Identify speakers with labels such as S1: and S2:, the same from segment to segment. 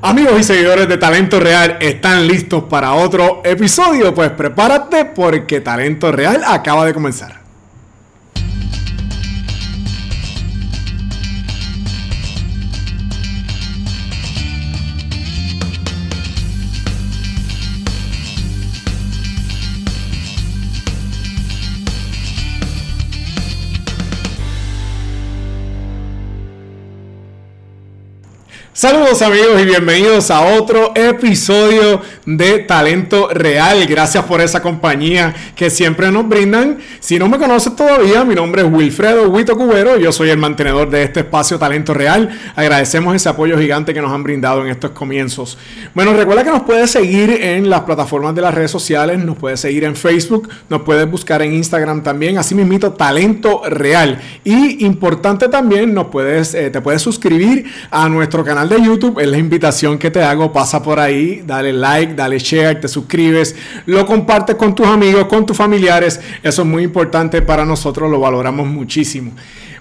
S1: Amigos y seguidores de Talento Real, ¿están listos para otro episodio? Pues prepárate porque Talento Real acaba de comenzar. Saludos amigos y bienvenidos a otro episodio de Talento Real. Gracias por esa compañía que siempre nos brindan. Si no me conoces todavía, mi nombre es Wilfredo Huito Cubero. Yo soy el mantenedor de este espacio Talento Real. Agradecemos ese apoyo gigante que nos han brindado en estos comienzos. Bueno, recuerda que nos puedes seguir en las plataformas de las redes sociales. Nos puedes seguir en Facebook. Nos puedes buscar en Instagram también. Así mismito, Talento Real. Y importante también, nos puedes, eh, te puedes suscribir a nuestro canal de YouTube, es la invitación que te hago, pasa por ahí, dale like, dale share, te suscribes, lo compartes con tus amigos, con tus familiares, eso es muy importante para nosotros, lo valoramos muchísimo.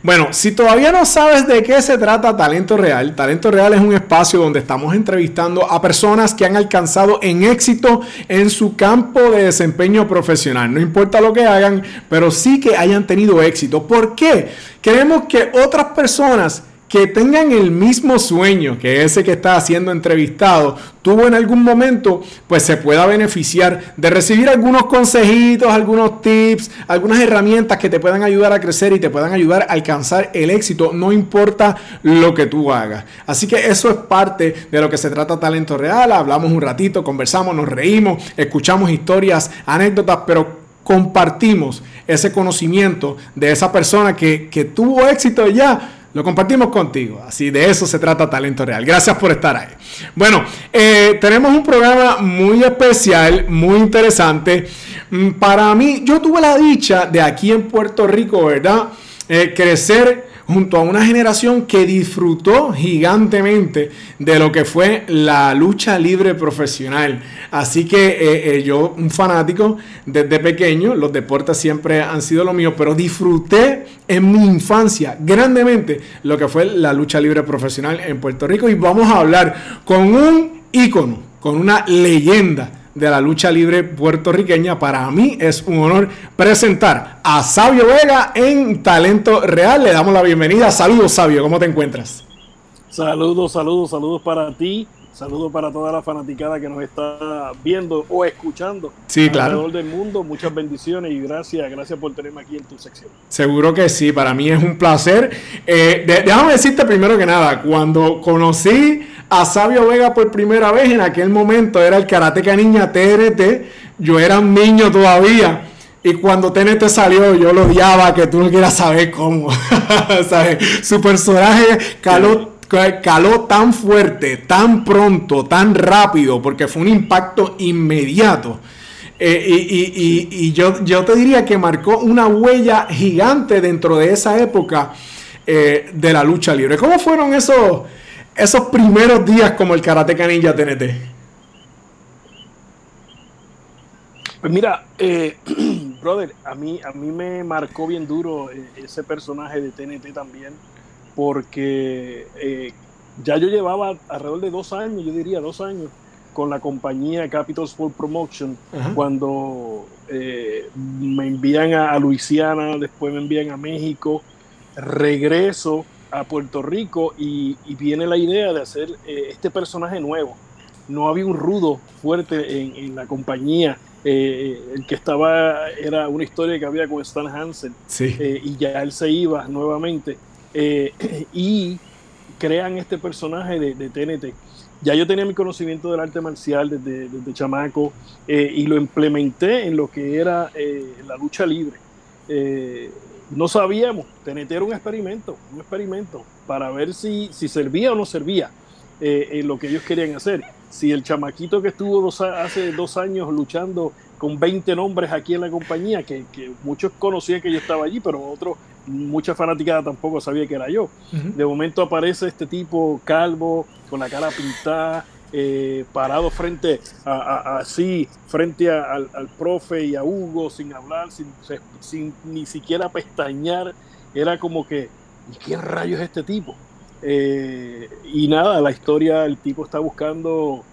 S1: Bueno, si todavía no sabes de qué se trata Talento Real, Talento Real es un espacio donde estamos entrevistando a personas que han alcanzado en éxito en su campo de desempeño profesional. No importa lo que hagan, pero sí que hayan tenido éxito. ¿Por qué? Queremos que otras personas que tengan el mismo sueño que ese que está siendo entrevistado tuvo en algún momento, pues se pueda beneficiar de recibir algunos consejitos, algunos tips, algunas herramientas que te puedan ayudar a crecer y te puedan ayudar a alcanzar el éxito, no importa lo que tú hagas. Así que eso es parte de lo que se trata Talento Real. Hablamos un ratito, conversamos, nos reímos, escuchamos historias, anécdotas, pero compartimos ese conocimiento de esa persona que, que tuvo éxito ya lo compartimos contigo. Así de eso se trata Talento Real. Gracias por estar ahí. Bueno, eh, tenemos un programa muy especial, muy interesante. Mm, para mí, yo tuve la dicha de aquí en Puerto Rico, ¿verdad? Eh, crecer junto a una generación que disfrutó gigantemente de lo que fue la lucha libre profesional. Así que eh, eh, yo, un fanático desde pequeño, los deportes siempre han sido lo mío, pero disfruté en mi infancia grandemente lo que fue la lucha libre profesional en Puerto Rico y vamos a hablar con un ícono, con una leyenda de la lucha libre puertorriqueña. Para mí es un honor presentar a Sabio Vega en Talento Real. Le damos la bienvenida. Saludos, Sabio, ¿cómo te encuentras?
S2: Saludos, saludos, saludos para ti. Saludos para toda la fanaticada que nos está viendo o escuchando
S1: sí, claro.
S2: alrededor del mundo. Muchas bendiciones y gracias, gracias por tenerme aquí en tu sección.
S1: Seguro que sí, para mí es un placer. Eh, déjame decirte primero que nada, cuando conocí a Sabio Vega por primera vez, en aquel momento era el Karateka Niña TRT, yo era un niño todavía. Y cuando TNT salió, yo lo odiaba, que tú no quieras saber cómo. Su personaje caló caló tan fuerte, tan pronto, tan rápido, porque fue un impacto inmediato. Eh, y, yo, yo, te diría que marcó una huella gigante dentro de esa época eh, de la lucha libre. ¿Cómo fueron esos, esos primeros días como el Karate Ninja TNT?
S2: Pues mira, eh, brother, a mí, a mí me marcó bien duro ese personaje de TNT también porque eh, ya yo llevaba alrededor de dos años, yo diría dos años, con la compañía Capital Sport Promotion, cuando eh, me envían a, Luisiana, después me envían a México, regreso a Puerto Rico y, viene la idea de hacer eh, este personaje nuevo. No había un rudo fuerte en, la compañía. el que estaba era una historia que había con Stan Hansen. Y ya él se iba nuevamente eh, y crean este personaje de, TNT. Ya yo tenía mi conocimiento del arte marcial desde, chamaco eh, y lo implementé en lo que era eh, la lucha libre. no sabíamos, TNT era un experimento, un experimento para ver si, si servía o no servía en lo que ellos querían hacer. Si el chamaquito que estuvo hace dos años luchando con 20 nombres aquí en la compañía, que, muchos conocían que yo estaba allí, pero otros mucha fanaticada tampoco sabía que era yo. De momento aparece este tipo calvo, con la cara pintada, eh, parado frente a, así, frente al, profe y a Hugo, sin hablar, sin, sin, ni siquiera pestañear. Era como que, ¿y qué rayos es este tipo? Eh, y nada, la historia, el tipo está buscando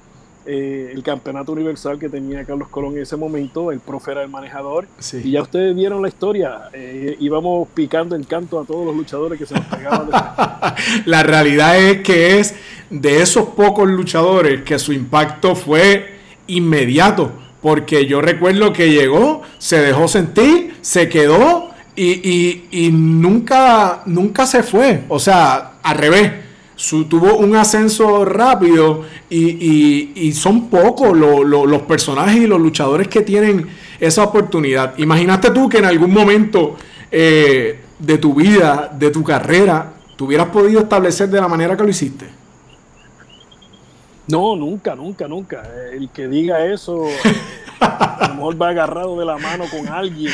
S2: eh, el campeonato universal que tenía Carlos Colón en ese momento, el profe era el manejador, y ya ustedes vieron la historia, eh, íbamos picando el canto a todos los luchadores que se nos pegaban.
S1: la realidad es que es de esos pocos luchadores que su impacto fue inmediato, porque yo recuerdo que llegó, se dejó sentir, se quedó y, y nunca, nunca se fue, o sea, al revés tuvo un ascenso rápido y, son pocos los personajes y los luchadores que tienen esa oportunidad. Imaginaste tú que en algún momento eh, de tu vida, de tu carrera, tú hubieras podido establecer de la manera que lo hiciste.
S2: No, nunca, nunca, nunca. El que diga eso, a lo mejor va agarrado de la mano con alguien,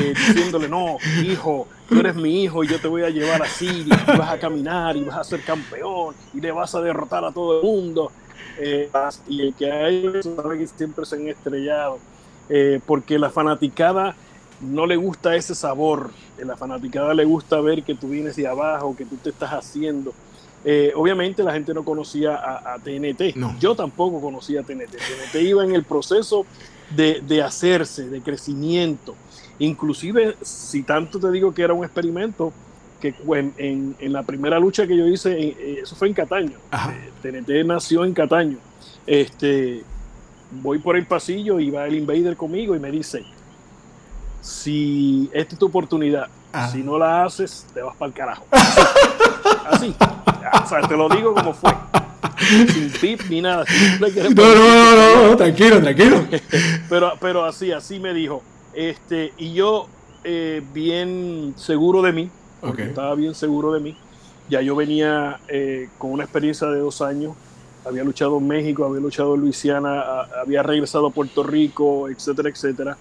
S2: eh, diciéndole, no, hijo, tú eres mi hijo y yo te voy a llevar así, y vas a caminar y vas a ser campeón y le vas a derrotar a todo el mundo. Eh, y el que sabe que siempre se han estrellado, eh, porque la fanaticada no le gusta ese sabor, la fanaticada le gusta ver que tú vienes de abajo, que tú te estás haciendo. Eh, obviamente la gente no conocía a, TNT. Yo tampoco conocía a TNT. TNT iba en el proceso de, hacerse, de crecimiento. Inclusive, si tanto te digo que era un experimento, que en, en, la primera lucha que yo hice, eh, eso fue en Cataño. TNT eh, nació en Cataño. Este, voy por el pasillo y va el invader conmigo y me dice, si esta es tu oportunidad, si no la haces, te vas para el carajo. Así. O sea, te lo digo como fue. Sin pip ni nada.
S1: no, no, no, tranquilo, tranquilo.
S2: pero, pero así, así me dijo. Este, y yo, eh, bien seguro de mí, porque estaba bien seguro de mí. Ya yo venía eh, con una experiencia de dos años. Había luchado en México, había luchado en Luisiana, había regresado a Puerto Rico, etcétera, etcétera.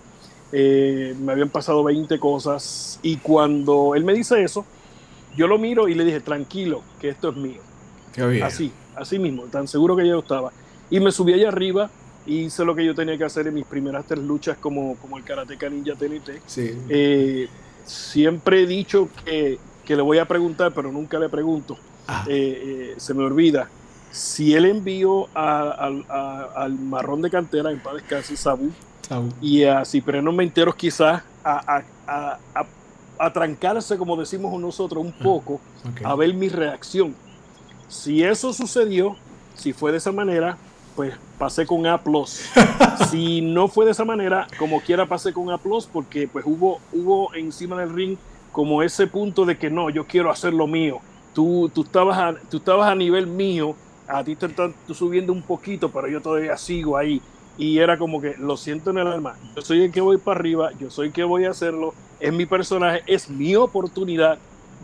S2: Eh, me habían pasado 20 cosas. Y cuando él me dice eso, yo lo miro y le dije, tranquilo, que esto es mío. Así, así mismo, tan seguro que yo estaba. Y me subí allá arriba hice lo que yo tenía que hacer en mis primeras tres luchas como, como el Karateka Ninja TNT. Eh, siempre he dicho que, le voy a preguntar, pero nunca le pregunto. Ah. Eh, eh, se me olvida. Si él envió al marrón de cantera en paz descanse Sabu, y a Cipriano Menteros quizás a, a trancarse, como decimos nosotros, un ah, poco, a ver mi reacción. Si eso sucedió, si fue de esa manera, pues pasé con A+. si no fue de esa manera, como quiera pasé con A+, porque pues hubo, hubo encima del ring como ese punto de que no, yo quiero hacer lo mío. Tú, tú, estabas, a, tú estabas a nivel mío, a ti te están subiendo un poquito, pero yo todavía sigo ahí. Y era como que lo siento en el alma, yo soy el que voy para arriba, yo soy el que voy a hacerlo, es mi personaje, es mi oportunidad,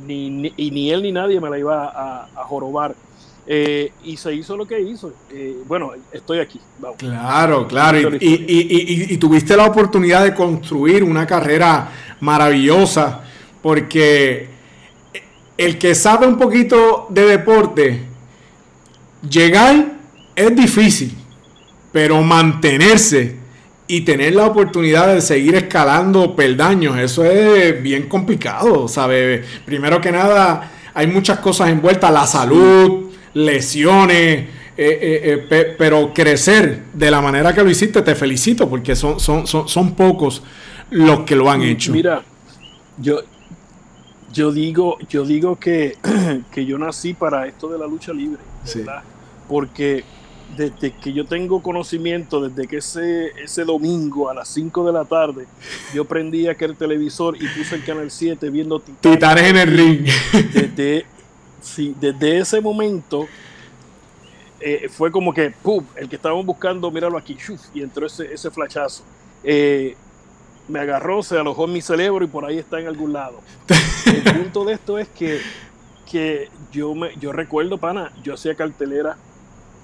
S2: ni, y ni él ni nadie me la iba a, jorobar. Eh, y se hizo lo que hizo. Eh, bueno, estoy aquí.
S1: Claro, claro. Y, tuviste la oportunidad de construir una carrera maravillosa, porque el que sabe un poquito de deporte, llegar es difícil, pero mantenerse y tener la oportunidad de seguir escalando peldaños, eso es bien complicado, ¿sabes? Primero que nada, hay muchas cosas envueltas, la salud, lesiones, eh, eh, eh, pero crecer de la manera que lo hiciste, te felicito, porque son, son, son, son pocos los que lo han hecho.
S2: Mira, yo, yo digo, yo digo que, que yo nací para esto de la lucha libre, ¿verdad? Porque desde que yo tengo conocimiento, desde que ese, ese domingo a las 5 de la tarde, yo prendí aquel televisor y puse el canal 7 viendo
S1: Titanes, en el ring.
S2: Desde, sí, desde ese momento eh, fue como que, ¡pum! El que estábamos buscando, míralo aquí, y entró ese, ese flachazo. Eh, me agarró, se alojó en mi cerebro y por ahí está en algún lado. El punto de esto es que, que yo, me, yo recuerdo, pana, yo hacía cartelera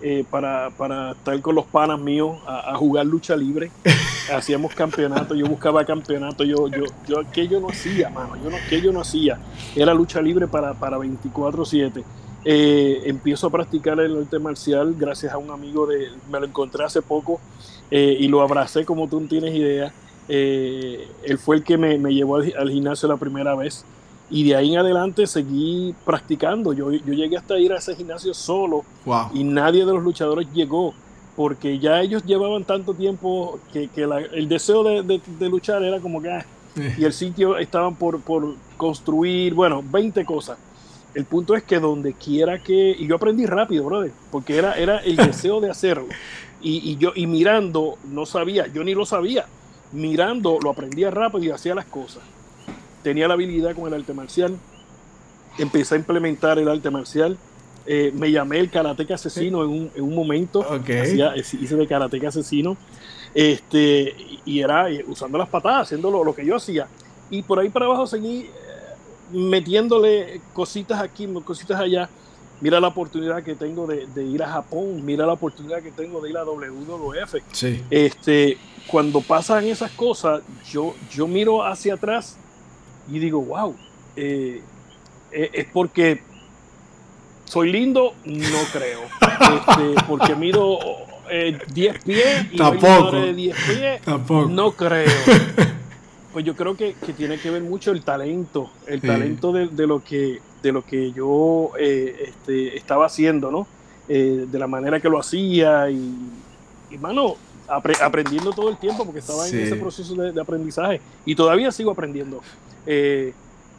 S2: eh, para, para, estar con los panas míos a, jugar lucha libre. Hacíamos campeonato, yo buscaba campeonato, yo, yo, yo, aquello no hacía, mano, yo no, aquello no hacía. Era lucha libre para, para 24-7. Eh, empiezo a practicar el arte marcial gracias a un amigo de, me lo encontré hace poco eh, y lo abracé como tú no tienes idea. él fue el que me, me llevó al, al, gimnasio la primera vez Y de ahí en adelante seguí practicando. Yo, yo llegué hasta ir a ese gimnasio solo y nadie de los luchadores llegó porque ya ellos llevaban tanto tiempo que, que el deseo de, de, luchar era como que... Ah, eh. y el sitio estaban por, por construir, bueno, 20 cosas. El punto es que donde quiera que... Y yo aprendí rápido, brother, porque era, era el deseo de hacerlo. Y, y, yo, y mirando, no sabía, yo ni lo sabía. Mirando, lo aprendía rápido y hacía las cosas. Tenía la habilidad con el arte marcial. Empecé a implementar el arte marcial. Eh, me llamé el karateca asesino en un, en un momento. hice de karateca asesino. Este, y era eh, usando las patadas, haciendo lo, lo que yo hacía. Y por ahí para abajo seguí metiéndole cositas aquí, cositas allá. Mira la oportunidad que tengo de, ir a Japón, mira la oportunidad que tengo de ir a WWF. Este, cuando pasan esas cosas, yo, yo miro hacia atrás y digo, wow, eh, eh, es porque soy lindo, no creo. Este, porque miro 10 eh, pies y
S1: Tampoco.
S2: de 10 pies, no creo. Pues yo creo que, tiene que ver mucho el talento, el talento de, lo que de lo que yo eh, este, estaba haciendo, ¿no? De la manera que lo hacía y, y mano, aprendiendo todo el tiempo porque estaba en ese proceso de, aprendizaje y todavía sigo aprendiendo. Eh,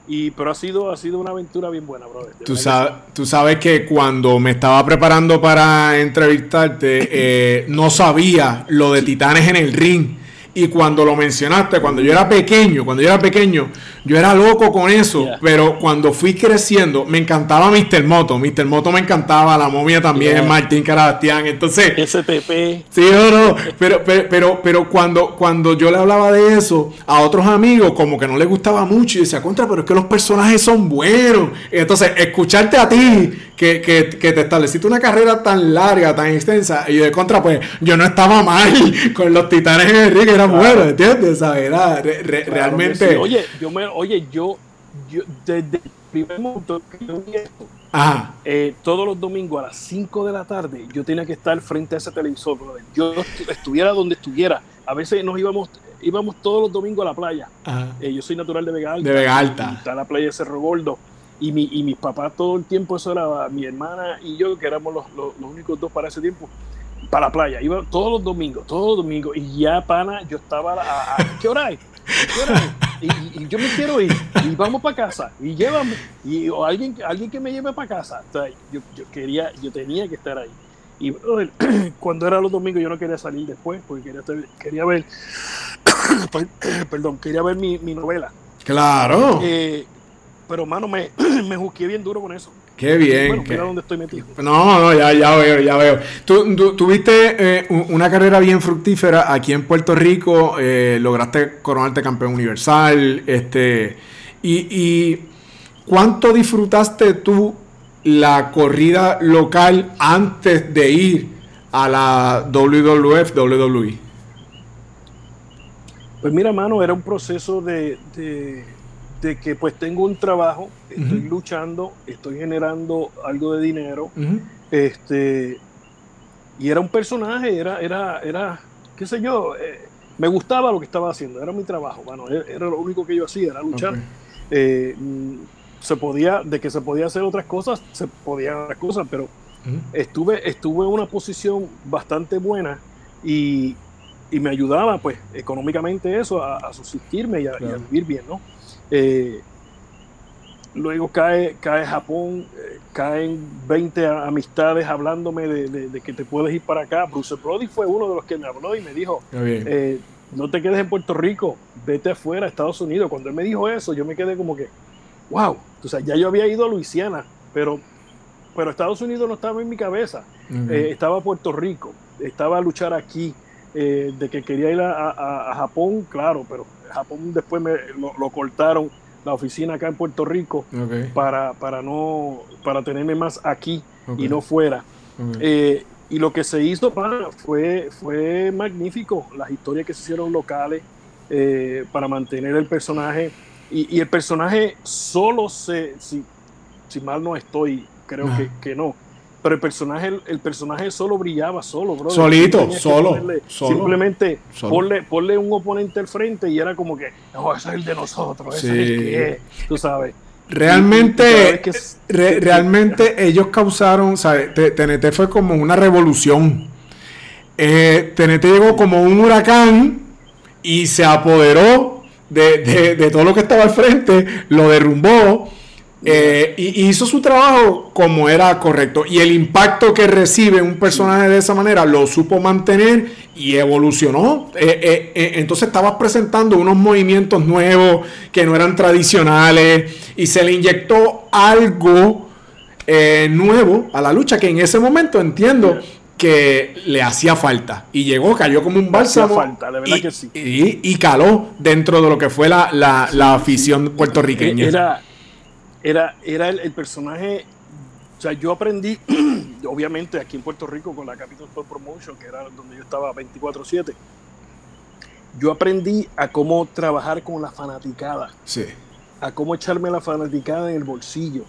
S2: y, pero ha sido, ha sido una aventura bien buena, brother.
S1: Tú, sabes, tú sabes que cuando me estaba preparando para entrevistarte, no sabía lo de Titanes en el ring. Y cuando lo mencionaste, cuando yo era pequeño, cuando yo era pequeño, yo era loco con eso. Pero cuando fui creciendo, me encantaba Mr. Moto. Mr. Moto me encantaba, la momia también, Martín Carabastián. Entonces.
S2: STP.
S1: Sí o no. Pero, pero, pero, cuando, cuando yo le hablaba de eso a otros amigos, como que no les gustaba mucho, y decía, contra, pero es que los personajes son buenos. entonces, escucharte a ti, que, que, que te estableciste una carrera tan larga, tan extensa, y de contra, pues yo no estaba mal con los titanes en el bueno, ¿entiendes? realmente.
S2: Oye, yo me, oye, yo, yo desde el primer momento que yo vi esto, eh, todos los domingos a las 5 de la tarde, yo tenía que estar frente a ese televisor, Yo estuviera donde estuviera. A veces nos íbamos, íbamos todos los domingos a la playa. Eh, yo soy natural de Vega Alta.
S1: De Vega Alta.
S2: Está la playa de Cerro Gordo. Y, mi, y mis papás todo el tiempo, eso era mi hermana y yo, que éramos los, los únicos dos para ese tiempo para la playa. Iba todos los domingos, todos los domingos. Y ya, pana, yo estaba a, ¿qué hora es? ¿Qué hora Y, yo me quiero ir. Y vamos para casa. Y llévame. Y o alguien, alguien que me lleve para casa. yo, yo, quería, yo tenía que estar ahí. Y cuando era los domingos yo no quería salir después porque quería, quería ver, perdón, quería ver mi, mi novela.
S1: Claro.
S2: Eh, pero mano, me, me busqué bien duro con eso.
S1: Qué bien.
S2: mira dónde estoy metido.
S1: No, no, ya, ya veo, ya veo. Tú, tuviste eh, una carrera bien fructífera aquí en Puerto Rico, eh, lograste coronarte campeón universal, este, y, y ¿cuánto disfrutaste tú la corrida local antes de ir a la WWF, WWE?
S2: Pues mira, mano, era un proceso de de que pues tengo un trabajo, estoy luchando, estoy generando algo de dinero, este, y era un personaje, era, era, era, qué sé yo, eh, me gustaba lo que estaba haciendo, era mi trabajo, bueno, e, era lo único que yo hacía, era luchar. Eh, se podía, de que se podía hacer otras cosas, se podía hacer otras cosas, pero estuve, estuve en una posición bastante buena y, y me ayudaba, pues, económicamente eso, a, subsistirme y a, vivir bien, ¿no? Eh, luego cae, cae Japón, eh, caen 20 amistades hablándome de, que te puedes ir para acá. Bruce Brody fue uno de los que me habló y me dijo, eh, no te quedes en Puerto Rico, vete afuera, a Estados Unidos. Cuando él me dijo eso, yo me quedé como que, wow, o sea, ya yo había ido a Luisiana, pero, pero Estados Unidos no estaba en mi cabeza, estaba Puerto Rico, estaba a luchar aquí. de que quería ir a Japón, claro, pero Japón después me lo, cortaron la oficina acá en Puerto Rico para, para no para tenerme más aquí y no fuera. Eh, y lo que se hizo para, fue, fue magnífico, las historias que se hicieron locales eh, para mantener el personaje. Y, el personaje solo se, si, si mal no estoy, creo que, que no, pero el personaje, el, personaje solo brillaba solo, bro.
S1: Solito, solo,
S2: Simplemente Ponle, un oponente al frente y era como que, no, ese es el de nosotros, ese es el que es, tú sabes.
S1: Realmente, realmente ellos causaron, ¿sabes? TNT fue como una revolución. Eh, TNT llegó como un huracán y se apoderó de, de todo lo que estaba al frente, lo derrumbó eh, y, hizo su trabajo como era correcto. Y el impacto que recibe un personaje de esa manera lo supo mantener y evolucionó. Eh, eh, entonces estabas presentando unos movimientos nuevos que no eran tradicionales y se le inyectó algo nuevo a la lucha que en ese momento entiendo que le hacía falta. Y llegó, cayó como un bálsamo.
S2: Falta, de verdad
S1: y,
S2: que sí.
S1: y, caló dentro de lo que fue la, la afición puertorriqueña.
S2: Era era, era el, personaje. O sea, yo aprendí, obviamente, aquí en Puerto Rico con la Capital Sport Promotion, que era donde yo estaba 24-7. Yo aprendí a cómo trabajar con la fanaticada.
S1: Sí.
S2: A cómo echarme la fanaticada en el bolsillo.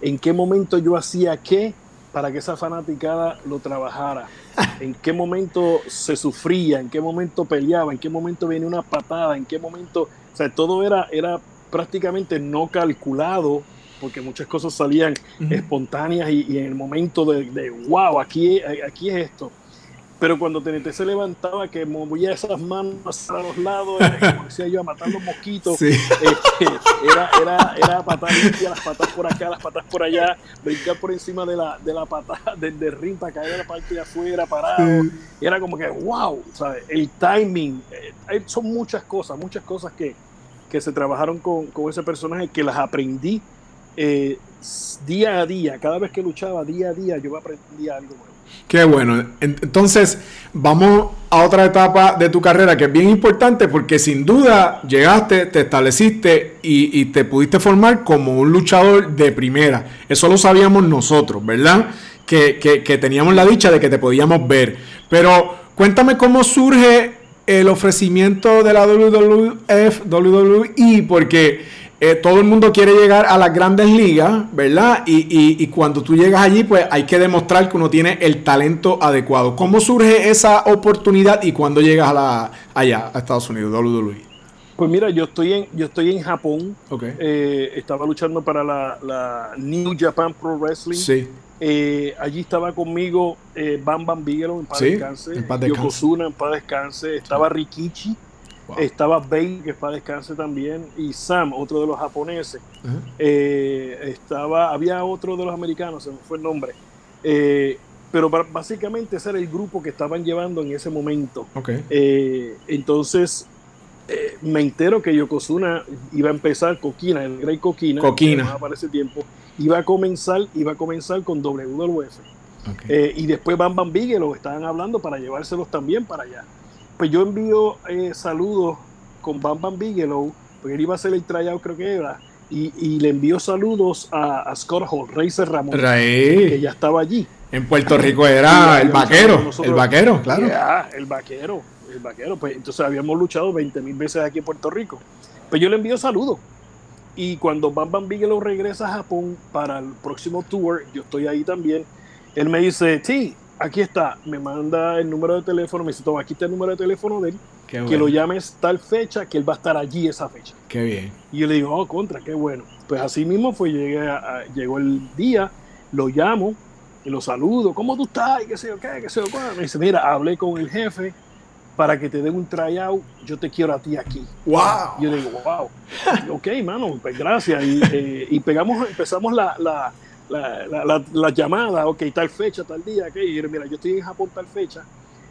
S2: En qué momento yo hacía qué para que esa fanaticada lo trabajara. en qué momento se sufría, en qué momento peleaba, en qué momento venía una patada, en qué momento. O sea, todo era, era prácticamente no calculado porque muchas cosas salían espontáneas y, en el momento de, wow, aquí, aquí es esto. Pero cuando TNT se levantaba, que movía esas manos a los lados, como decía yo, a matar los mosquitos, este, era, era, era patar limpia, las patas por acá, las patas por allá, brincar por encima de la, de la patada, del de ring para caer a la parte de afuera, parado. Era como que, wow, ¿sabes? El timing, eh, son muchas cosas, muchas cosas que, que se trabajaron con, con ese personaje que las aprendí eh, día a día, cada vez que luchaba, día a día, yo aprendía algo nuevo.
S1: Qué bueno. Entonces, vamos a otra etapa de tu carrera que es bien importante porque sin duda llegaste, te estableciste y, te pudiste formar como un luchador de primera. Eso lo sabíamos nosotros, ¿verdad? Que, que teníamos la dicha de que te podíamos ver. Pero cuéntame cómo surge el ofrecimiento de la WWF, WWE, porque eh, todo el mundo quiere llegar a las grandes ligas, ¿verdad? Y, cuando tú llegas allí, pues hay que demostrar que uno tiene el talento adecuado. ¿Cómo surge esa oportunidad y cuándo llegas a la, allá, a Estados Unidos, WWE?
S2: Pues mira, yo estoy en, yo estoy en Japón. Eh, estaba luchando para la, New Japan Pro Wrestling.
S1: Sí.
S2: Eh, allí estaba conmigo Bam Bam Bigelow en paz descanse, Yokozuna en paz descanse, estaba Rikichi estaba Bane, que para descanse también, y Sam, otro de los japoneses. Eh, estaba, había otro de los americanos, se me fue el nombre. Eh, pero básicamente ese era el grupo que estaban llevando en ese momento. Eh, entonces me entero que Yokozuna iba a empezar Coquina, el Grey Coquina,
S1: Coquina.
S2: para ese tiempo, iba a comenzar, iba a comenzar con WWF. y después Bam Bam Bigelow estaban hablando para llevárselos también para allá pues yo envío eh, saludos con Bam Bam Bigelow, porque él iba a hacer el tryout, creo que era, y, le envío saludos a, Scott Hall, Racer Ramón, que ya estaba allí.
S1: En Puerto Rico era el vaquero, el vaquero, claro.
S2: el vaquero, el vaquero. Pues entonces habíamos luchado 20 mil veces aquí en Puerto Rico. Pues yo le envío saludos. Y cuando Bam Bam Bigelow regresa a Japón para el próximo tour, yo estoy ahí también, él me dice, sí, aquí está, me manda el número de teléfono, me dice, toma, aquí está el número de teléfono de él, que lo llames tal fecha, que él va a estar allí esa fecha.
S1: Qué bien.
S2: Y yo le digo, oh, contra, qué bueno. Pues así mismo fue, llegué llegó el día, lo llamo, y lo saludo, ¿cómo tú estás? Y qué sé yo, qué, qué sé yo, Me dice, mira, hablé con el jefe para que te den un tryout, yo te quiero a ti aquí.
S1: ¡Wow!
S2: yo le digo, wow. ok, mano, pues gracias. Y, eh, pegamos, empezamos la la, la, llamada, ok, tal fecha, tal día, ok, y mira, yo estoy en Japón tal fecha,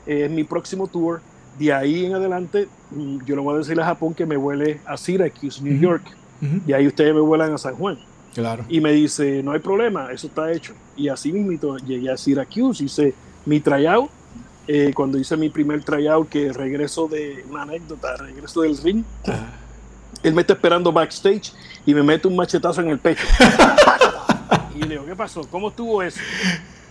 S2: eh, es mi próximo tour, de ahí en adelante mm, yo le voy a decir a Japón que me vuele a Syracuse, New York, y ahí ustedes me vuelan a San Juan.
S1: Claro.
S2: Y me dice, no hay problema, eso está hecho. Y así mismo llegué a Syracuse, hice mi tryout, eh, cuando hice mi primer tryout, que regreso de una anécdota, regreso del ring, él me está esperando backstage y me mete un machetazo en el pecho. Y le digo, ¿qué pasó? ¿Cómo estuvo eso?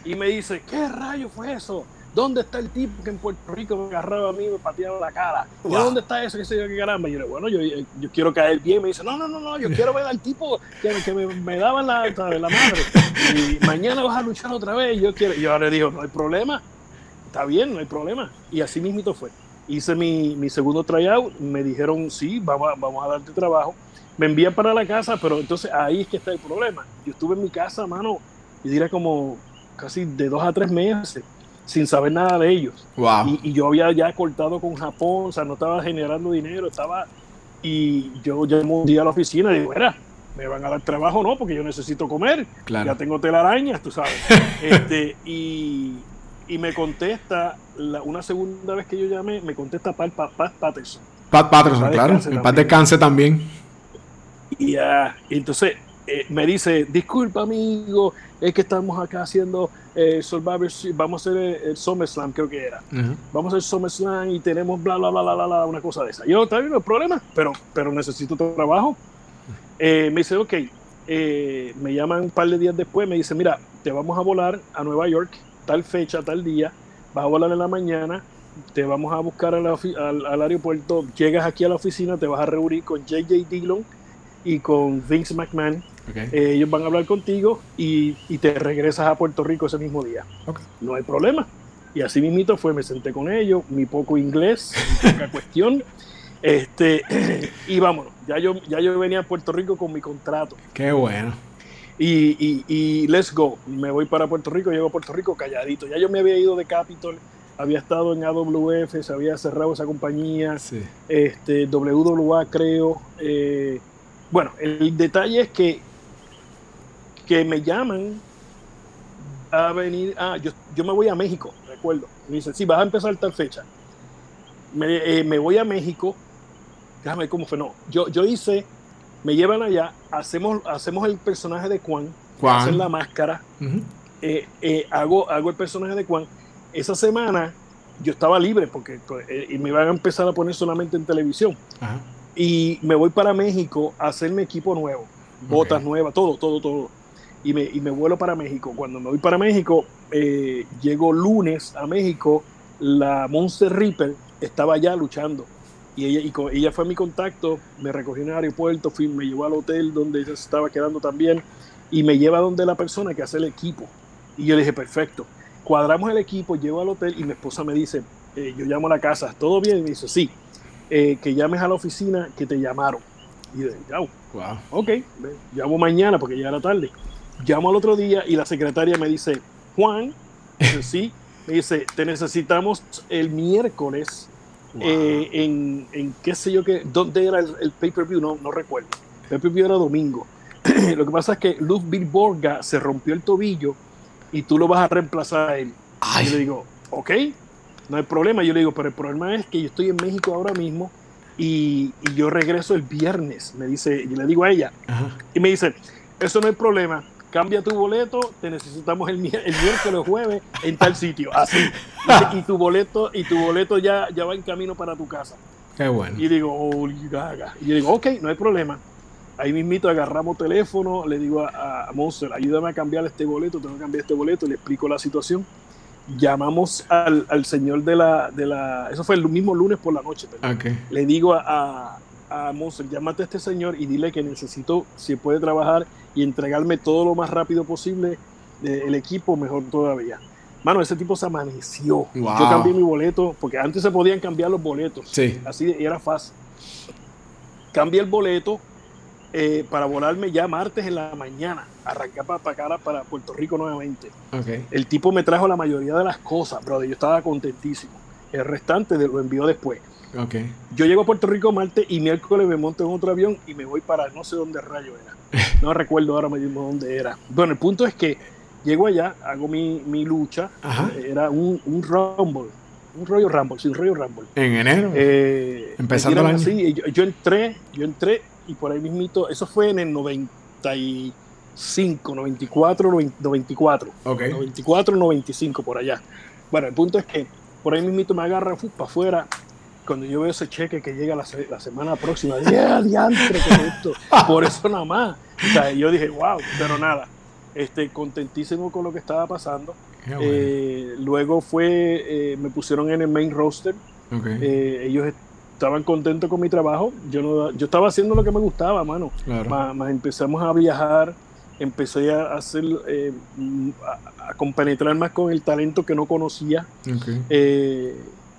S2: Y me dice, ¿qué rayo fue eso? ¿Dónde está el tipo que en Puerto Rico me agarraba a mí y me pateaba la cara? ¿Y dónde está eso? ¿Qué sé yo qué caramba? Y yo le digo, bueno, yo, yo, quiero caer bien. Me dice, no, no, no, no, yo quiero ver al tipo que, que me, me, daba la, la madre. Y mañana vas a luchar otra vez. Y yo, quiero. Y yo le digo, no hay problema. Está bien, no hay problema. Y así mismito fue. Hice mi, mi segundo tryout. Me dijeron, sí, vamos a, vamos a darte trabajo. Me envían para la casa, pero entonces ahí es que está el problema. Yo estuve en mi casa, mano, y diría como casi de dos a tres meses sin saber nada de ellos. Y, yo había ya cortado con Japón, o sea, no estaba generando dinero, estaba... Y yo llamo un día a la oficina y digo, era, ¿me van a dar trabajo no? Porque yo necesito comer. Ya tengo telarañas, tú sabes. este, y, y me contesta, una segunda vez que yo llamé, me contesta Pat, Patterson.
S1: Pat Patterson, claro. El Pat descanse también.
S2: Y ya, entonces eh, me dice, disculpa amigo, es que estamos acá haciendo eh, Survivor, vamos a hacer el, SummerSlam, creo que era. Vamos a hacer SummerSlam y tenemos bla, bla, bla, bla, bla, bla, una cosa de esa. Yo, está bien, no hay problema, pero, pero necesito trabajo. Eh, me dice, ok, eh, me llaman un par de días después, me dice, mira, te vamos a volar a Nueva York, tal fecha, tal día, vas a volar en la mañana, te vamos a buscar al, al, aeropuerto, llegas aquí a la oficina, te vas a reunir con JJ Dillon y con Vince McMahon. Eh, ellos van a hablar contigo y, te regresas a Puerto Rico ese mismo día. No hay problema. Y así mismito fue, me senté con ellos, mi poco inglés, mi poca cuestión. Este, y vámonos. Ya yo, ya yo venía a Puerto Rico con mi contrato.
S1: Qué bueno.
S2: Y, y, let's go. Me voy para Puerto Rico, llego a Puerto Rico calladito. Ya yo me había ido de Capitol, había estado en AWF, se había cerrado esa compañía, este, WWA creo. Eh, bueno, el detalle es que, que me llaman a venir. Ah, yo, yo me voy a México, recuerdo. Me dicen, sí, vas a empezar tal fecha. Me, eh, me voy a México. Déjame ver cómo fue. No, yo, yo hice me llevan allá, hacemos, hacemos el personaje de Juan, hacen la máscara, eh, eh, hago, hago el personaje de Juan. Esa semana yo estaba libre porque eh, me iban a empezar a poner solamente en televisión. Y me voy para México a hacerme equipo nuevo, botas nuevas, todo, todo, todo. Y me, y me vuelo para México. Cuando me voy para México, llego lunes a México, la Monster Reaper estaba allá luchando y ella, y ella fue mi contacto, me recogió en el aeropuerto, fui, me llevó al hotel donde ella se estaba quedando también y me lleva donde la persona que hace el equipo. Y yo le dije, perfecto, cuadramos el equipo, llego al hotel y mi esposa me dice, eh, yo llamo a la casa, ¿todo bien? Y me dice, sí, eh, que llames a la oficina que te llamaron. Y dije, wow, ok, llamo mañana porque ya era tarde. Llamo al otro día y la secretaria me dice, Juan, sí, me dice, te necesitamos el miércoles eh, en, en, qué sé yo qué, dónde era el, pay-per-view, no, no recuerdo. El pay-per-view era domingo. lo que pasa es que Ludwig Borga se rompió el tobillo y tú lo vas a reemplazar a él. Y yo le digo, ok, no hay problema. Yo le digo, pero el problema es que yo estoy en México ahora mismo y, y yo regreso el viernes. Me dice, y le digo a ella, y me dice, eso no hay problema cambia tu boleto, te necesitamos el, el miércoles jueves en tal sitio, así. Y, tu boleto, y tu boleto ya, ya va en camino para tu casa.
S1: Qué bueno.
S2: Y digo, oh, gaga. Y yo digo, ok, no hay problema. Ahí mismito agarramos teléfono, le digo a, Monster, ayúdame a cambiar este boleto, tengo que cambiar este boleto, le explico la situación. Llamamos al, al señor de la, de la, eso fue el mismo lunes por la noche. Le digo a, a Monster, llámate a este señor y dile que necesito, si puede trabajar y entregarme todo lo más rápido posible eh, el equipo, mejor todavía. Mano, ese tipo se amaneció. Yo cambié mi boleto, porque antes se podían cambiar los boletos.
S1: Sí.
S2: Así era fácil. Cambié el boleto eh, para volarme ya martes en la mañana. Arrancar para, para, para Puerto Rico nuevamente. El tipo me trajo la mayoría de las cosas, brother. Yo estaba contentísimo. El restante lo envió después.
S1: Okay.
S2: Yo llego a Puerto Rico martes y miércoles me monto en otro avión y me voy para no sé dónde rayo era. No recuerdo ahora mismo dónde era. Bueno, el punto es que llego allá, hago mi, mi lucha. Era un, un Rumble. Un rollo Rumble, sí, un rollo Rumble.
S1: En enero.
S2: Eh,
S1: Empezando el año.
S2: Así, yo, yo, entré, yo entré y por ahí mismito, eso fue en el 95, 94, 94.
S1: Okay.
S2: 94, 95, por allá. Bueno, el punto es que por ahí mismito me agarra para afuera cuando yo veo ese cheque que llega la, la semana próxima, ¡ya, diantre esto! Por eso nada más. O sea, yo dije, wow, pero nada, este, contentísimo con lo que estaba pasando. Eh, luego fue, eh, me pusieron en el main roster. Eh, ellos estaban contentos con mi trabajo. Yo no, yo estaba haciendo lo que me gustaba, mano. Más, empezamos a viajar, empecé a hacer, a, compenetrar más con el talento que no conocía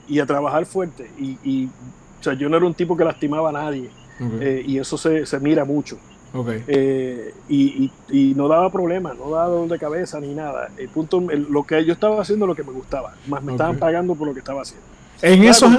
S2: y a trabajar fuerte. Y, y, o sea, yo no era un tipo que lastimaba a nadie. y eso se, se mira mucho. Eh, y, y, no daba problema, no daba dolor de cabeza ni nada. El punto, lo que yo estaba haciendo lo que me gustaba, más me estaban pagando por lo que estaba haciendo.
S1: En esos,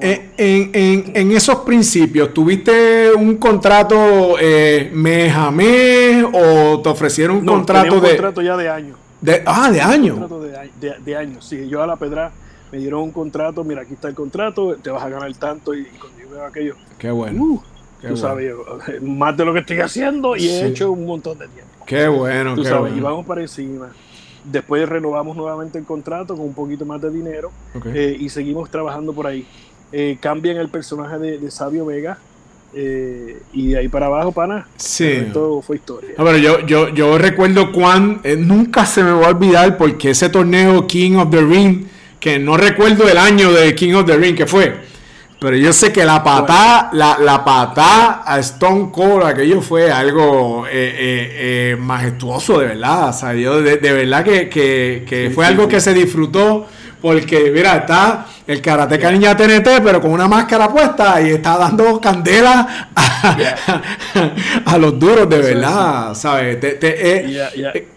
S1: en, en, en, esos principios, ¿tuviste un contrato eh, mes a mes o te ofrecieron un contrato
S2: un
S1: de.
S2: contrato ya de año.
S1: De, ah, de año.
S2: Un contrato de, de, años. Sí, yo a la pedra me dieron un contrato, mira, aquí está el contrato, te vas a ganar tanto y, yo veo aquello.
S1: Qué bueno. Uh,
S2: tú sabes, más de lo que estoy haciendo y he hecho un montón de tiempo.
S1: Qué bueno,
S2: tú
S1: qué
S2: sabes,
S1: bueno.
S2: y vamos para encima. Después renovamos nuevamente el contrato con un poquito más de dinero eh, y seguimos trabajando por ahí. Eh, cambian el personaje de, Sabio Vega eh, y de ahí para abajo, pana.
S1: Sí.
S2: Todo fue historia.
S1: No, pero yo, yo, yo recuerdo cuán. nunca se me va a olvidar porque ese torneo King of the Ring, que no recuerdo el año de King of the Ring que fue pero yo sé que la patada, la, la patada a Stone Cold, aquello fue algo eh, eh, eh, majestuoso, de verdad. O sea, yo de, verdad que, fue algo que se disfrutó. Porque, mira, está el Karateka Niña TNT, pero con una máscara puesta y está dando candela a, los duros, de verdad, ¿sabes?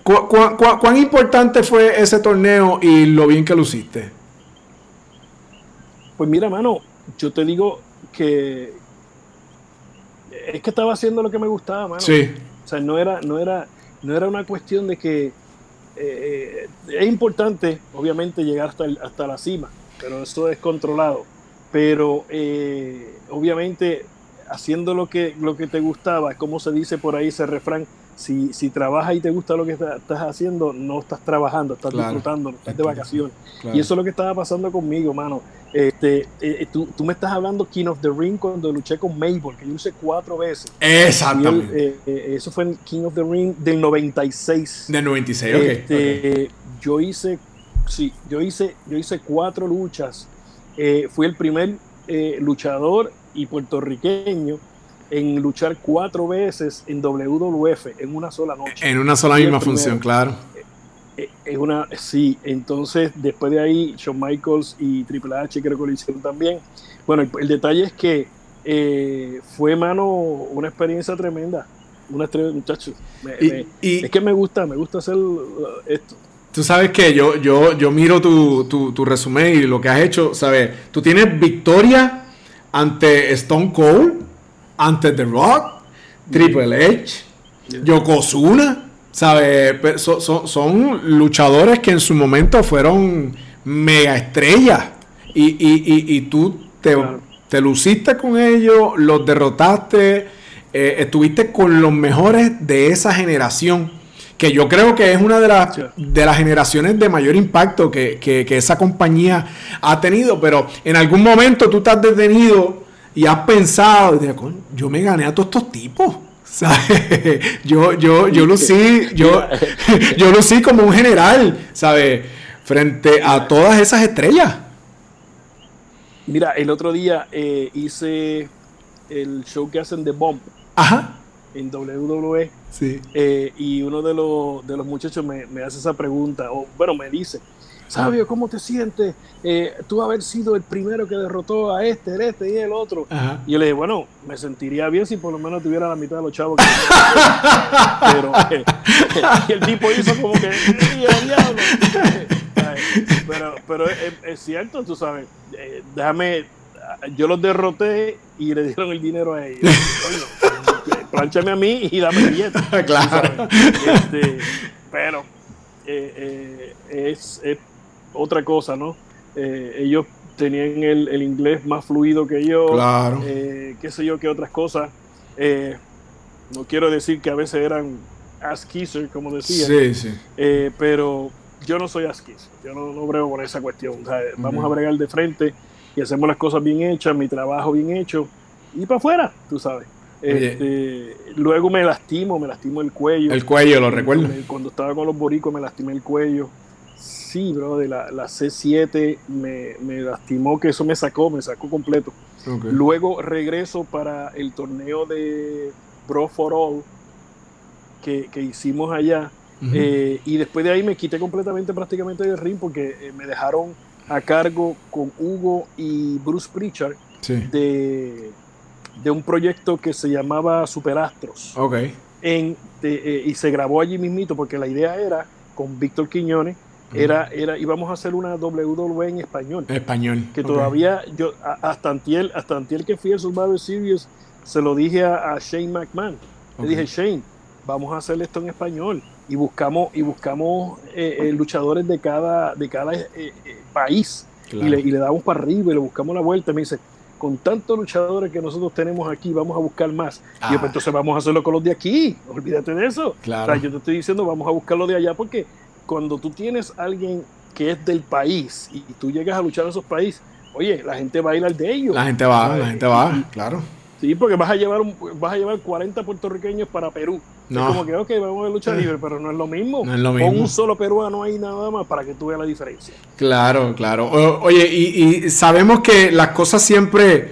S1: cuán importante fue ese torneo y lo bien que lo hiciste?
S2: Pues mira, mano, yo te digo que es que estaba haciendo lo que me gustaba, mano.
S1: Sí.
S2: O sea, no era, no era, no era una cuestión de que eh, es importante, obviamente, llegar hasta, hasta la cima, pero eso es controlado. Pero eh, obviamente, haciendo lo que, lo que te gustaba, como se dice por ahí ese refrán, si, si trabajas y te gusta lo que estás haciendo, no estás trabajando, estás disfrutando, estás de vacaciones. Y eso es lo que estaba pasando conmigo, mano. Este, eh, eh, tú, tú, me estás hablando King of the Ring cuando luché con Mabel, que yo usé cuatro veces.
S1: Exactamente.
S2: Eh, eso fue en King of the Ring del 96.
S1: Del 96,
S2: este, Yo hice, sí, yo hice, yo hice cuatro luchas. fui el primer luchador y puertorriqueño en luchar cuatro veces en WWF en una sola noche.
S1: En una sola misma función, claro.
S2: Eh, es una, sí, entonces después de ahí Shawn Michaels y Triple H creo que lo hicieron también. Bueno, el, detalle es que eh, fue, mano, una experiencia tremenda. Una estrella, muchachos. es que me gusta, me gusta hacer uh, esto.
S1: Tú sabes que yo, yo, yo miro tu, tu, tu resumen y lo que has hecho, ¿sabes? Tú tienes victoria ante Stone Cold, ante The Rock, Triple H, Yokozuna, ¿sabes? Son, son, luchadores que en su momento fueron mega estrellas. Y, y, tú te, te, luciste con ellos, los derrotaste, eh, estuviste con los mejores de esa generación que yo creo que es una de las, de las generaciones de mayor impacto que, que, que, esa compañía ha tenido, pero en algún momento tú estás detenido y has pensado, yo me gané a todos estos tipos. ¿sabes? Yo, yo, yo lucí, yo, yo lucí como un general, ¿sabes? Frente a todas esas estrellas.
S2: Mira, el otro día eh, hice el show que hacen de Bomb.
S1: Ajá.
S2: En WWE.
S1: Sí.
S2: Eh, y uno de los, de los muchachos me, me, hace esa pregunta, o bueno, me dice, Sabio, ¿cómo te sientes? Eh, tú haber sido el primero que derrotó a este, el este y el otro. Y yo le dije, bueno, me sentiría bien si por lo menos tuviera la mitad de los chavos que pero eh, y el tipo hizo como que diablo. pero pero es, cierto, tú sabes. Eh, déjame, yo los derroté y le dieron el dinero a ellos. planchame a mí y dame billete.
S1: claro.
S2: Este, pero es, es otra cosa, ¿no? Eh, ellos tenían el, inglés más fluido que yo,
S1: claro.
S2: eh, qué sé yo, qué otras cosas. Eh, no quiero decir que a veces eran ass kisser, como decía,
S1: sí, sí.
S2: pero yo no soy ass kisser, yo no, no brego por esa cuestión. Vamos a bregar de frente y hacemos las cosas bien hechas, mi trabajo bien hecho y para afuera, tú sabes. Este, luego me lastimo, me lastimo el cuello.
S1: El cuello, lo recuerdo.
S2: Cuando estaba con los boricos me lastimé el cuello sí, bro, de la, la C7 me, me, lastimó, que eso me sacó, me sacó completo. Luego regreso para el torneo de Bro for All que, que hicimos allá. Eh, y después de ahí me quité completamente prácticamente del ring porque eh, me dejaron a cargo con Hugo y Bruce Pritchard de, de un proyecto que se llamaba Superastros.
S1: Ok.
S2: En, eh, y se grabó allí mismito porque la idea era, con Víctor Quiñones, era, era, íbamos a hacer una WWE en español.
S1: Español.
S2: Que todavía, yo, hasta antiel, hasta antiel que fui a Survivor Series, se lo dije a, Shane McMahon. Le dije, Shane, vamos a hacer esto en español. Y buscamos, y buscamos eh, eh, luchadores de cada, de cada país. Y, le, y, le, damos para arriba y le buscamos la vuelta. Y me dice, con tantos luchadores que nosotros tenemos aquí, vamos a buscar más. Y yo, pues, ah. entonces vamos a hacerlo con los de aquí, olvídate de eso.
S1: Claro.
S2: yo te estoy diciendo, vamos a buscarlo de allá, porque cuando tú tienes alguien que es del país y, tú llegas a luchar en esos países, oye, la gente va a ir al de ellos.
S1: La gente va, la gente va, claro.
S2: Sí, porque vas a llevar un, vas a llevar 40 puertorriqueños para Perú. No. Es como que, ok, vamos a luchar libre, pero no es lo mismo.
S1: No es lo mismo.
S2: Con un solo peruano ahí nada más para que tú veas la diferencia.
S1: Claro, claro. oye, y, y sabemos que las cosas siempre